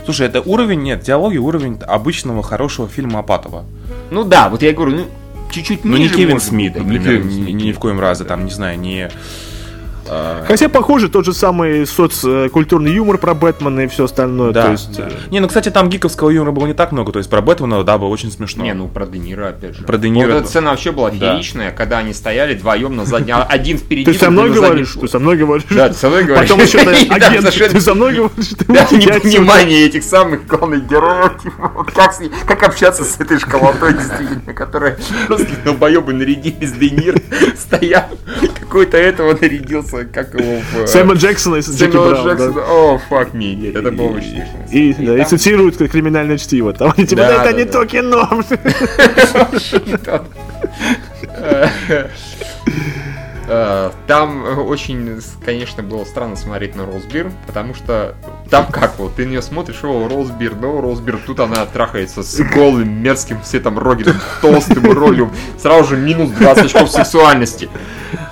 Слушай, это уровень, нет, диалоги уровень обычного хорошего фильма Апатова.
Ну да, вот я говорю, ну, чуть-чуть
Ну, не
ниже,
Кевин
может
Смит,
быть, да,
например,
не Кевин
ни,
Смит.
ни в коем разе, там, не знаю, не... а,
Хотя, похоже, тот же самый соцкультурный юмор про Бэтмена и все остальное.
Да,
то есть,
да.
э,
Не, ну, кстати, там гиковского юмора было не так много, то есть про Бэтмена, да, было очень смешно.
Не, ну про Де Ниро, опять же.
Про Де Ниро,
Вот эта
да.
сцена вообще была
Да.
фееричная, когда они стояли вдвоем на заднем, один впереди,
Ты со мной говоришь? Ты со мной говоришь?
Да, ты со мной говоришь.
Потом еще [LAUGHS] агент, ты со мной говоришь?
Да, непонимание этих самых главных героев, типа, как, с ней- как общаться с этой школотой, действительно, которая просто долбоебы нарядились Де Ниро, стоял, какой-то этого нарядился, как его в... э,
Сэма Джексона из Джеки Брауна.
Джексона. О, fuck me, нет, это было очень смешно.
И, да, и
там-
цитируют как криминальное чтиво. Там они типа,
Да,
«Да это
да,
не
да.
то кино. [LAUGHS] [LAUGHS]
Э, Там э, очень, с- конечно, было странно смотреть на Росбир, потому что там как вот, ты на нее смотришь, о, Росбир, ну, Росбир, тут она трахается с голым, мерзким светом Рогином, толстым ролем, сразу же минус 20 очков сексуальности.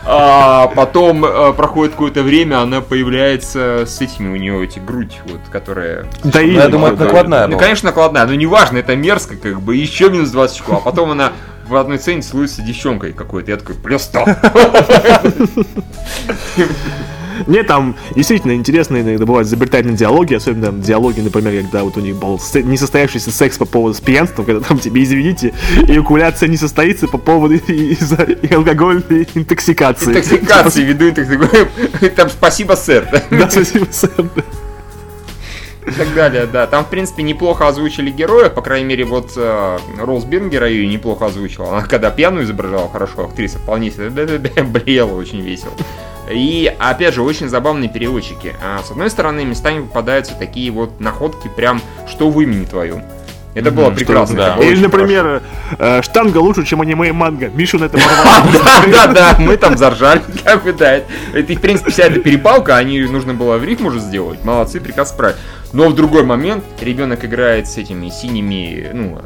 А потом э, проходит какое-то время, она появляется с этими, у нее эти грудь, вот, которая
Да и
Ну, я думаю, это накладная
ну, конечно, накладная, но неважно, это мерзко, как бы, еще минус 20 очков, а потом она в одной сцене целуется девчонкой какой-то, я такой, плюс 100.
Не, там действительно интересные иногда бывают изобретательные диалоги, особенно там диалоги, например, когда вот у них был несостоявшийся секс по поводу с пьянством, когда там тебе извините, эякуляция не состоится по поводу из-за алкогольной интоксикации.
Интоксикации, ввиду интоксикации. Там спасибо, сэр.
Да, спасибо, сэр.
И так далее, да. Там, в принципе, неплохо озвучили героя, по крайней мере, вот э, Роуз Бирн героиню неплохо озвучила. Она когда пьяную изображала, хорошо, актриса вполне себе [LAUGHS] блеяла очень весело. И, опять же, очень забавные переводчики. А, с одной стороны, местами попадаются такие вот находки, прям, что в имени твоем. Это было прекрасно.
да.
было
Или, например, э, штанга лучше, чем аниме и манга. Мишу на это [LAUGHS] порвал.
Да, да, да, мы там заржали, [LAUGHS] как бы, да. Это, в принципе, вся эта перепалка, они нужно было в рифму уже сделать. Молодцы, приказ справить. Но в другой момент ребенок играет с этими синими, ну,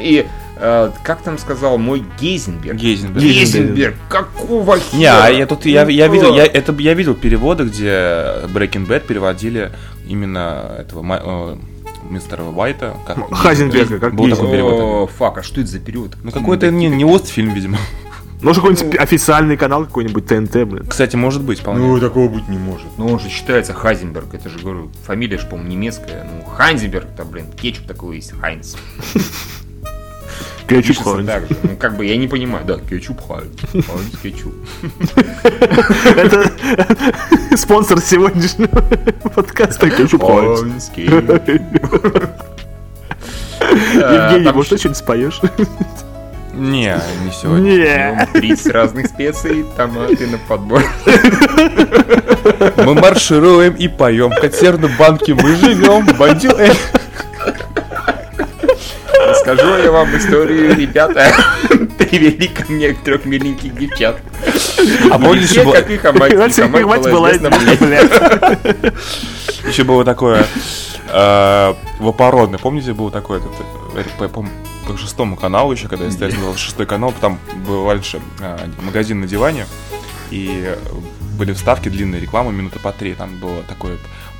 и, э, как там сказал мой Гейзенберг?
Гейзенберг.
Гейзенберг, какого хера?
Не, а я тут я, я
Ну,
видел, я, это я видел переводы, где Breaking Bad переводили именно этого ма- э, мистера Уайта. Как, [LAUGHS]
Хазенберга, как
был такой перевод.
О, фак, а что это за перевод?
Ну какой-то не, не Остфильм, видимо. [LAUGHS]
Может, какой-нибудь официальный канал, какой-нибудь ТНТ, блин.
Кстати, может быть, вполне.
Ну, такого быть не может. Ну, он же считается Хайзенберг, это же, говорю, фамилия же, по-моему, немецкая. Ну, Хайнзенберг, там, блин, кетчуп такой есть, Хайнц. [LAUGHS]
Кетчуп
же. Ну, как бы, я не понимаю. Да, кетчуп Хайнц. Хайнц кетчуп.
Это спонсор сегодняшнего подкаста Кетчуп
кетчуп. [LAUGHS]
Евгений,
там
может, ты что-нибудь споешь?
Не, не сегодня.
Не.
30 разных специй, томаты на подбор.
Мы маршируем и поем. В консервной банке мы живем. Бандил.
Расскажу я вам историю, ребята. [LAUGHS] Привели ко мне трех миленьких девчат.
А помнишь, было-
как их, мать, их, мать была [LAUGHS]
еще было такое э, вопородное. Помните, был такой этот, э, по, шестому каналу еще, когда я смотрел шестой канал, там был раньше э, магазин на диване, и были вставки длинные рекламы, минуты по три. Там было такое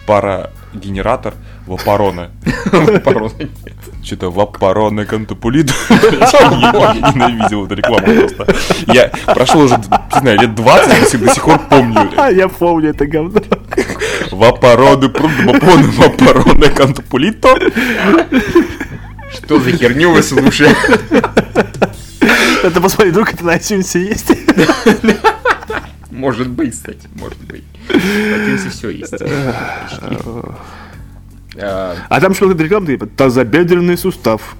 парогенератор вапорона. [LAUGHS]
Порой.
Что-то вапорона кантапулит. [LAUGHS] Я ненавидел эту рекламу просто. Я прошел уже, не знаю, лет 20, до сих- до сих пор помню.
А, [LAUGHS] Я помню это говно.
Вапороды, прудбапоны, вапороны кантапулито.
Что за херню вы слушаете?
Это посмотри, вдруг это на iTunes есть.
Может быть, кстати, может быть. В iTunes все есть. А,
там что-то реклама, типа, тазобедренный сустав.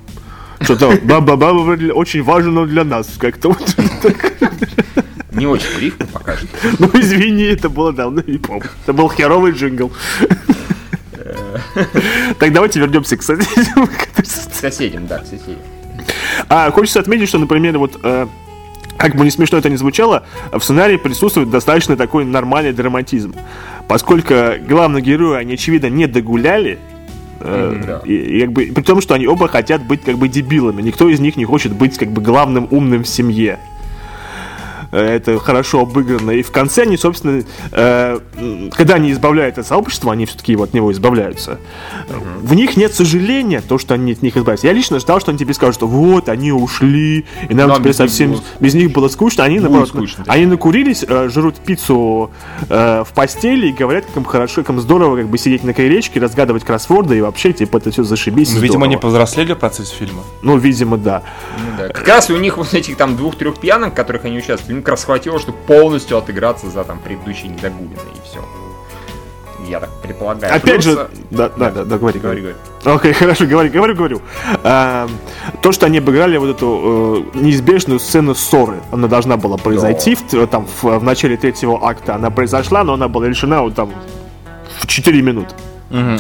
Что-то ба-ба-ба очень важно для нас. Как-то вот.
Не очень рифму покажет.
Ну, извини, это было давно, не помню. Это был херовый джингл. Так, давайте вернемся к соседям.
К соседям, да, к соседям.
А, хочется отметить, что, например, вот э, как бы не смешно это ни звучало, в сценарии присутствует достаточно такой нормальный драматизм. Поскольку главные герои, они, очевидно, не догуляли, э,
да.
и, и как бы, при том, что они оба хотят быть как бы дебилами. Никто из них не хочет быть как бы главным умным в семье. Это хорошо обыграно. И в конце они, собственно, э, когда они избавляют от сообщества, они все-таки от него избавляются. В них нет сожаления, то, что они от них избавятся. Я лично ждал, что они тебе скажут, что вот, они ушли, и нам
Нам
теперь
без них
совсем
было
без них было скучно. Они, наоборот,
скучно, да.
они накурились, э, жрут пиццу э, в постели и говорят, как им хорошо, как им здорово как бы сидеть на крылечке, разгадывать кроссворды и вообще, типа, это все зашибись.
Ну, видимо,
здорово.
они повзрослели в процессе фильма.
Ну, видимо, да.
Ну да. Как раз у них вот этих там двух-трех пьянок, в которых они участвовали, им как раз хватило, чтобы полностью отыграться за там предыдущие недогуленные и все. Я так предполагаю.
Опять
Плюс,
же,
э,
да, да, да, да, говори,
Говори,
говори. Окей, [LAUGHS] хорошо, говори, говорю, говорю. Эм, то, что они обыграли вот эту э, неизбежную сцену ссоры, она должна была произойти в, т- там в, в начале третьего акта. Она произошла, но она была решена вот там в 4 минуты.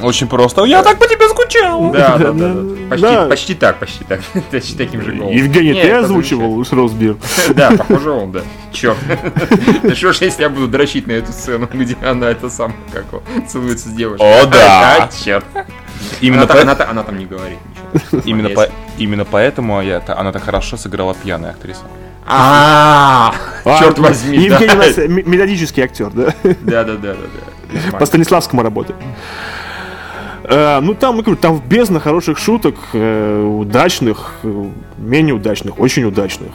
Очень просто. Я так по тебе скучал.
Да, да, [LAUGHS] да. Почти,
Да.
почти так, почти так. [LAUGHS] Почти таким же голосом.
Евгений, ты озвучивал
замечательно. [LAUGHS] Да, похоже он, да. Черт. Да что ж, если я буду дрочить на эту сцену, где она это сам как целуется с девушкой.
О, да.
черт.
Именно,
Она, там-
по-
она, та- она там не говорит ничего.
именно, по- именно поэтому я, та- она так хорошо сыграла пьяная актриса.
А,
А,
черт
ну,
возьми,
Евгений
да.
у нас методический актер, да?
Да, да, да, да, да.
По Станиславскому работает. Э, ну там, говорю, там бездна хороших шуток, э, удачных, э, менее удачных, очень удачных.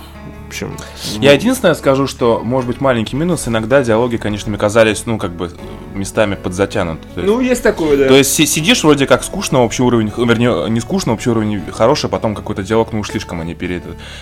Общем,
Я единственное скажу, что, может быть, маленький минус, иногда диалоги, конечно, мне казались, ну, как бы, местами подзатянуты. Есть-
Ну, есть такое, да.
То есть си- сидишь вроде как скучно, общий уровень, вернее, не скучно, общий уровень хороший, потом какой-то диалог, ну уж слишком они пере,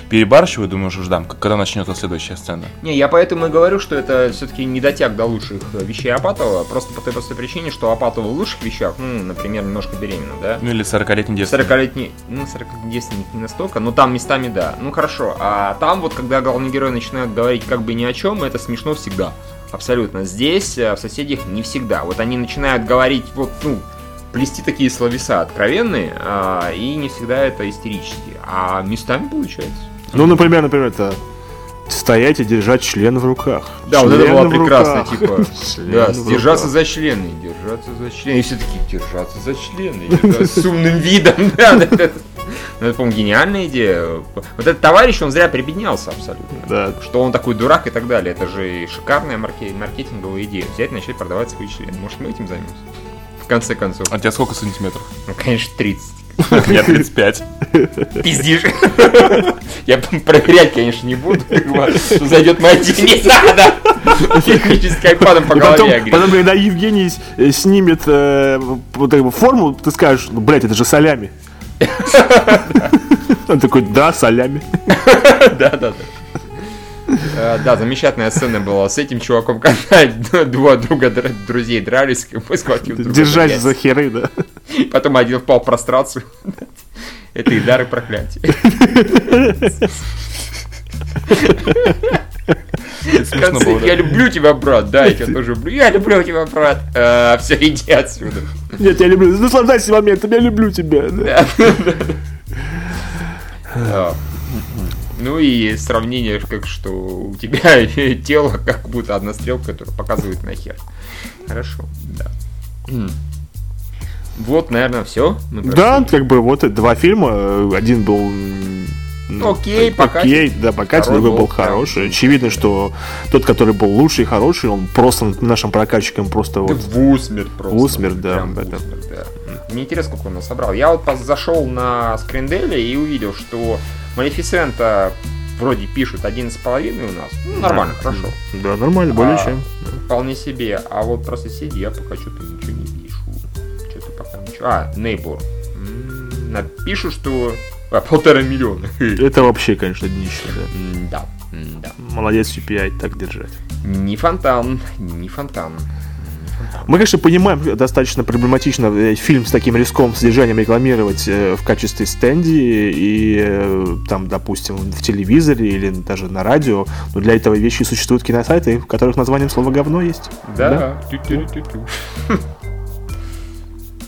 перебарщивают, думаешь, ждам, когда начнется следующая сцена.
Не, я поэтому и говорю, что это все-таки не дотяг до лучших вещей Апатова, просто по той простой причине, что Апатова в лучших вещах, ну, например, немножко беременна, да?
Ну или 40-летний девственник.
40-летний, ну, 40-летний девственник не настолько, но там местами да. Ну, хорошо. А там вот, когда главный герой начинает говорить как бы ни о чем, это смешно всегда. Абсолютно. Здесь, э, в соседях, не всегда. Вот они начинают говорить, вот, ну, плести такие словеса откровенные, а, и не всегда это истерически. А местами получается.
ну, например, например, это стоять и держать член в руках.
Да, вот это
Член
было прекрасно, типа, [LAUGHS]
Член
да, держаться за члены, держаться за члены. И все такие, держаться за члены, с умным видом, [LAUGHS] да. Ну, это, по-моему, гениальная идея. Вот этот товарищ, он зря прибеднялся абсолютно.
Да.
Что он такой дурак и так далее. Это же шикарная марке- маркетинговая идея. Взять и начать продавать свои члены. Может, мы этим займемся? В конце концов.
А у тебя сколько сантиметров?
Ну, конечно, 30.
Я 35.
Пиздишь. [LAUGHS] Я проверять, конечно, не буду. Что зайдет моя тень. Не надо! Технически айпадом по
И потом,
голове
потом, когда Евгений с- э, снимет э, вот эту форму, ты скажешь, ну, блядь, это же солями. [LAUGHS] Он такой, да, солями.
Да, да, да. Э, Да, замечательная сцена была с этим чуваком, [LAUGHS] когда два друга др- друзей дрались, как бы схватил друга
Держась
яйца.
за херы, да. [LAUGHS]
Потом один впал в прострацию. [LAUGHS] Это и дары проклятия.
Смешно было, да?
я люблю тебя, брат. Да, я тебя тоже люблю. Я люблю тебя, брат. Все, иди отсюда.
Нет, я люблю. Наслаждайся моментом, я люблю тебя. да.
Да. Ну и сравнение, как что у тебя [LAUGHS] тело как будто одна стрелка, которая показывает на хер. Хорошо, да. Вот, наверное, все.
Да, как бы вот два фильма. э, Один был ну,
Окей,
так-
пока
Окей, да, пока другой был
был
хороший.
прям-
Очевидно, что тот, который был лучший и хороший, он просто нашим прокатчикам просто
Да
вот.
в усмерть просто.
В усмерть, да,
Прям в усмерть, да. Мне интересно, сколько он нас собрал. Я вот зашел на скринделе и увидел, что Малефисента вроде пишут 11,5 у нас. Ну, нормально, хорошо.
Да, нормально, более
А,
чем.
Вполне себе. А вот про соседей я пока что-то ничего не пишу. Что-то пока ничего. А, Neighbor. М, Напишу, что... А, полтора миллиона. [LAUGHS]
Это вообще, конечно, днище, да.
Да, да.
Молодец, CPI, так держать.
Не фонтан, не фонтан.
Мы, конечно, понимаем, достаточно проблематично э, фильм с таким рисковым содержанием рекламировать э, в качестве стенди и э, там, допустим, в телевизоре или даже на радио. Но для этого вещи существуют киносайты, в которых названием слова говно есть.
Да. Тю-тю-тю-тю.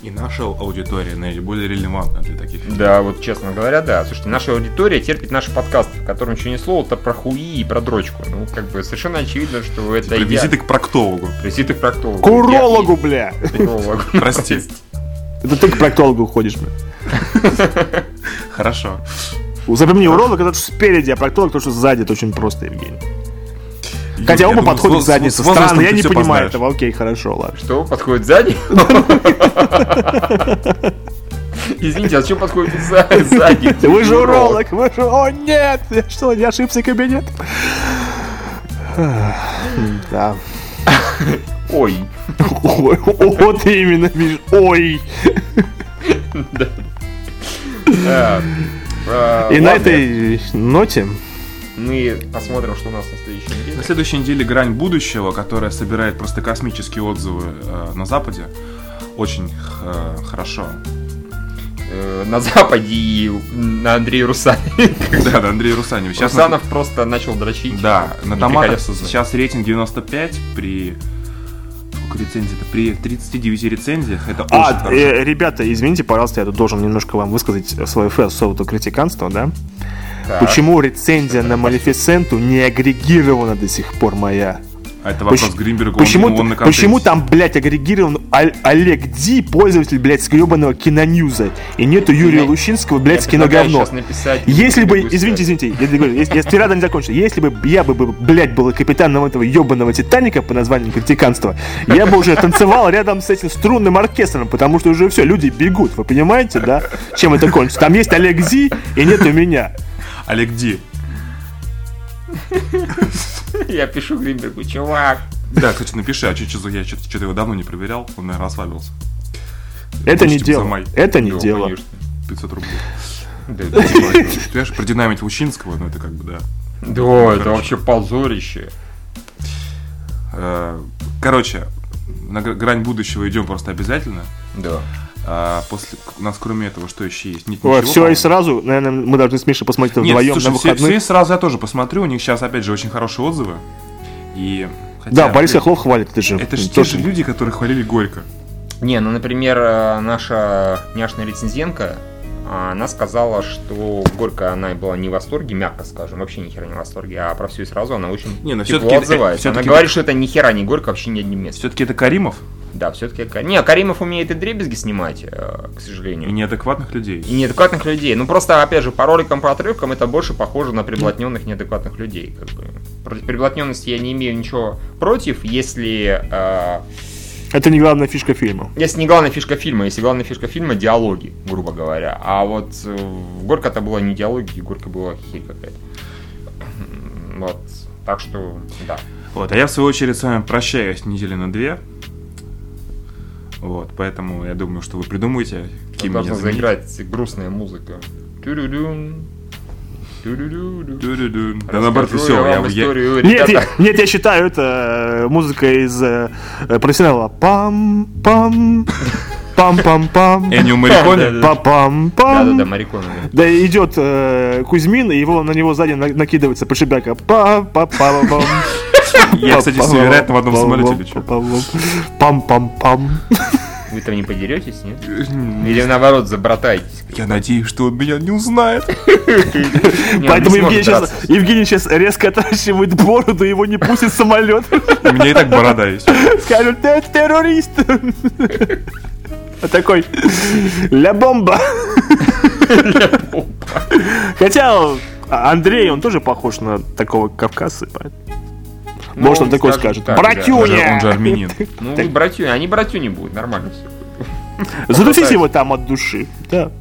И наша аудитория наиболее релевантна для таких фильмов.
Да, вот честно говоря, да. Слушайте, наша аудитория терпит наши подкасты, в котором ничего не слово-то про хуи и про дрочку. Ну, как бы совершенно очевидно, что это
Про визиты к проктологу.
Визиты к проктологу.
К урологу, бля!
Я- К урологу. [LAUGHS]
Прости.
Это ты к проктологу ходишь, бля.
Хорошо.
Запомни, уролог это что спереди, а проктолог то, что сзади, это очень просто, Евгений. Хотя оба подходят
с-
к заднице.
с возрастом
Странно, я не понимаю этого. Окей, хорошо, ладно.
Что, подходит сзади? [LAUGHS] Извините, а что подходит за- сзади?
Вы же уролог, вы же... О, нет! Я что, я ошибся кабинет? Да. [LAUGHS]
Ой.
Ой, Вот именно, видишь. Ой.
А,
И на этой ноте...
Мы посмотрим, что у нас на следующей
На
неделе.
следующей неделе «Грань будущего», которая собирает просто космические отзывы э, на Западе. Очень э, хорошо.
Э, На Западе и на Андрея Русане. [LAUGHS]
Да, да, Андрей Русанев. Сейчас
Русанов просто начал дрочить.
Да, на томатах сейчас рейтинг 95 при... Сколько рецензий-то? При 39 рецензиях. Это очень
А,
хорошо.
э, ребята, извините, пожалуйста, я тут должен немножко вам высказать свое фэсовое критиканство, да?
Так.
Почему рецензия на Малефисенту не агрегирована до сих пор моя?
А это вопрос
Поч-
Гринбергу,
Почему,
он, он на контенте.
почему там, блядь, агрегирован Олег Ди, пользователь, блядь, скребанного киноньюза, и нету Юрия
Я-
Лущинского,
Я
блядь, с киноговно? Если бы, извините, извините, я говорю, если, я тирада не закончил. Если бы я бы, бы, блядь, был капитаном этого ебаного Титаника по названию критиканства, я бы уже танцевал рядом с этим струнным оркестром, потому что уже все, люди бегут, вы понимаете, да? Чем это кончится? Там есть Олег Зи и нету меня.
Олег Ди. [LAUGHS]
Я пишу Гринбергу, чувак.
Да, кстати, напиши, а что я что-то его давно не проверял, он, наверное, расслабился.
Это не дело. Это не дело.
конечно.
500 рублей.
Да.
Ты понимаешь, продинамить Лучинского, ну это как бы, да.
Да, это вообще позорище.
Э, Короче, на гр- грань будущего идем просто обязательно.
Да.
А после у нас кроме этого что еще есть? Нет
Ой,
ничего,
все и сразу, наверное, мы должны с Мишей посмотреть это
Нет,
вдвоем
слушай,
на
все,
выходных.
все сразу я тоже посмотрю. У них сейчас опять же очень хорошие отзывы. И хотя,
Да, Борис Хохлов хвалит, это же.
Это же те же люди, которые хвалили Горько.
Не, ну, например, э, наша няшная рецензентка, а, она сказала, что Горько она была не в восторге, мягко скажем, вообще ни хера не в восторге, а про все и сразу она очень
Не, ну
тепло отзывается. Она говорит, что это ни хера не Горько, вообще ни одним местом.
Все-таки это Каримов
Да, все-таки... Не, Каримов умеет и дребезги снимать, э, к сожалению.
и неадекватных людей.
И неадекватных людей. Ну просто, опять же, по роликам, по отрывкам это больше похоже на приблотненных неадекватных людей. Как бы. Против приблотненности я не имею ничего против, если... э,
Это не главная фишка фильма.
если не главная фишка фильма, если главная фишка фильма диалоги, грубо говоря. А вот э, в Горько это было не диалоги, в Горько была херь какая-то. Вот. Так что, да.
Вот, а я в свою очередь с вами прощаюсь недели на две. Вот, поэтому я думаю, что вы придумаете, меня
должна заиграть грустная музыка. Тю-рю-дюн.
Да наоборот, весело.
я вам
я-
историю,
Нет, я, нет, я считаю, это э, музыка из э, э, профессионала. Пам-пам, пам-пам-пам, [LAUGHS]
Эннио Мариконе.
па-пам-пам.
Да-да-да, Марикона.
Да идет э, Кузьмин, и его на него сзади на- накидывается подшибяка. па па па пам [LAUGHS]
Я, кстати, с ним, вероятно, в одном самолете лечу.
Пам-пам-пам.
Вы там не подеретесь, нет? Или наоборот, забратаетесь?
Я надеюсь, что он меня не узнает. [LAUGHS]
Поэтому Евгений сейчас, резко отращивает бороду, его не пустит самолет.
У меня и так борода есть.
Скажут, ты террорист. А такой, ля бомба. Хотя Андрей, он тоже похож на такого кавказца. поэтому.
Ну,
Может, он такой скажет.
так, да.
Он же,
Братюня!
он же армянин. [LAUGHS]
Ну, вы братюни, они братюни будут, нормально все.
Задушите его там от души. Да.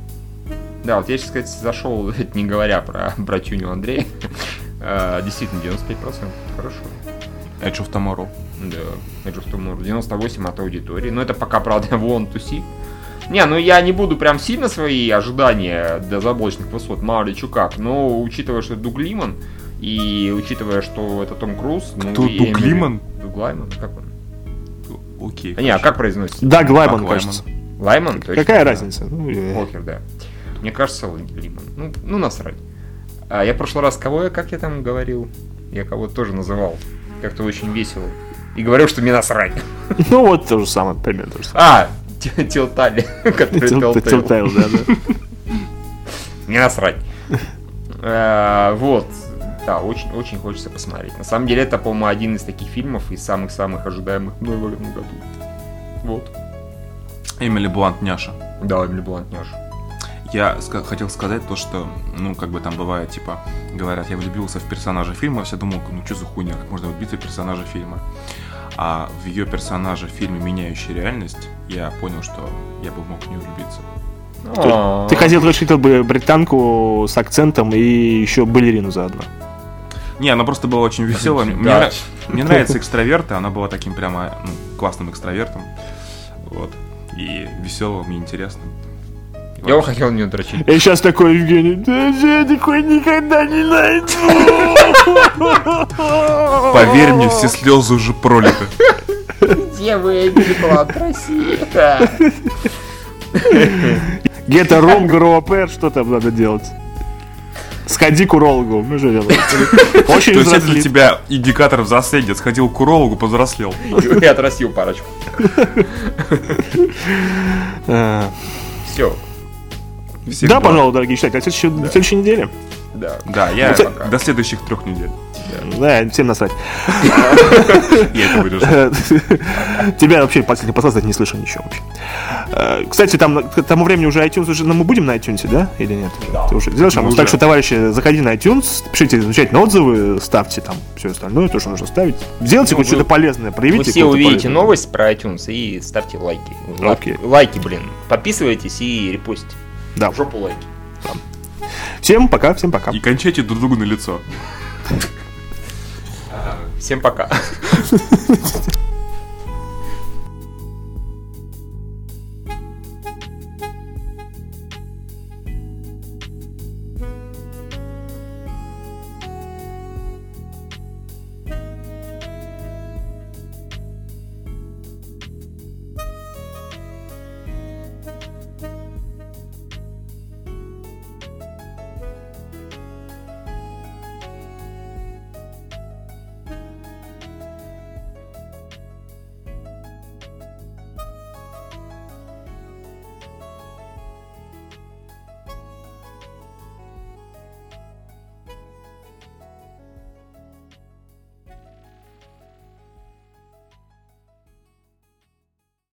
Да, вот я сейчас, кстати, зашел, [LAUGHS] не говоря про братюню Андрея. [LAUGHS] А, Действительно, 95%. Хорошо.
Edge of Tomorrow.
Да, Edge of Tomorrow. 98 от аудитории. Но это пока, правда, вон to see. Не, ну я не буду прям сильно свои ожидания до заоблачных высот, мало ли чё как. Но учитывая, что это Дуг Лиман, и учитывая, что это Том Круз... ну,
Кто,
я
Дуг Лиман?
Дуг Лайман? Как он?
Окей.
А, не, а как произносится?
Да, Глайман,
Лайман.
кажется.
Лайман? Точно?
Какая
Да.
разница? Ну, э,
Покер, да. Мне кажется, Лиман. Ну, ну насрать. А я в прошлый раз кого я, как я там говорил? Я кого-то тоже называл. Как-то очень весело. И говорил, что мне насрать. [LAUGHS]
Ну вот то же самое, примерно то же самое.
А, Тилтали, [LAUGHS] который.
Тилтайл, да, да. [LAUGHS]
Не насрать. Э, Вот. Да, очень, очень хочется посмотреть. На самом деле, это, по-моему, один из таких фильмов из самых-самых ожидаемых мной в этом году. Вот.
Эмили Блант, няша.
Да, Эмили Блант няша.
Я ска- хотел сказать то, что, ну, как бы там бывает, типа, говорят, я влюбился в персонажа фильма, все думал, ну, что за хуйня, как можно влюбиться в персонажа фильма. А в ее персонажа в фильме «Меняющий реальность» я понял, что я бы мог в нее влюбиться.
А.
Ты хотел, короче, хотел бы британку с акцентом и еще балерину заодно.
Не, она просто была очень веселая. Мне,
Да.
мне нравятся экстраверты, она была таким прямо ну, классным экстравертом. Вот. И веселым, и интересным. И
Я
вообще-
хотел на нее дрочить.
И сейчас такой Евгений, да я такой никогда не найду.
Поверь мне, все слезы уже пролиты.
Где вы была Россия?
Get a room, grow a pair, что там надо делать? Сходи к урологу, мы же. [LAUGHS] Очень
То есть это для тебя индикатор взросления. Сходил к урологу, повзрослел.
И отрастил парочку. [LAUGHS]
Э,
Все.
Да, пожалуй, дорогие читатели, следующей, в следующей неделе.
Да.
Да, я
Ну, пока.
до следующих трех недель.
Да, всем насрать. [LAUGHS]
Я это вырежу. [LAUGHS]
Тебя вообще последний подкаст не слышал ничего вообще. Э, Кстати, там к тому времени уже iTunes уже, ну, мы будем на iTunes, да? Или нет?
Да.
Ты уже делаешь анонс?
уже.
Так что, товарищи, заходи на iTunes, пишите замечательные отзывы, ставьте там все остальное, то, что нужно ставить. Сделайте
Ну,
хоть что-то полезное,
Вы
проявите
все увидите новость про iTunes и ставьте лайки. Лайки, блин. Подписывайтесь и репостите.
Да.
В жопу лайки.
Всем пока, всем пока.
И кончайте друг другу на лицо.
Всем пока.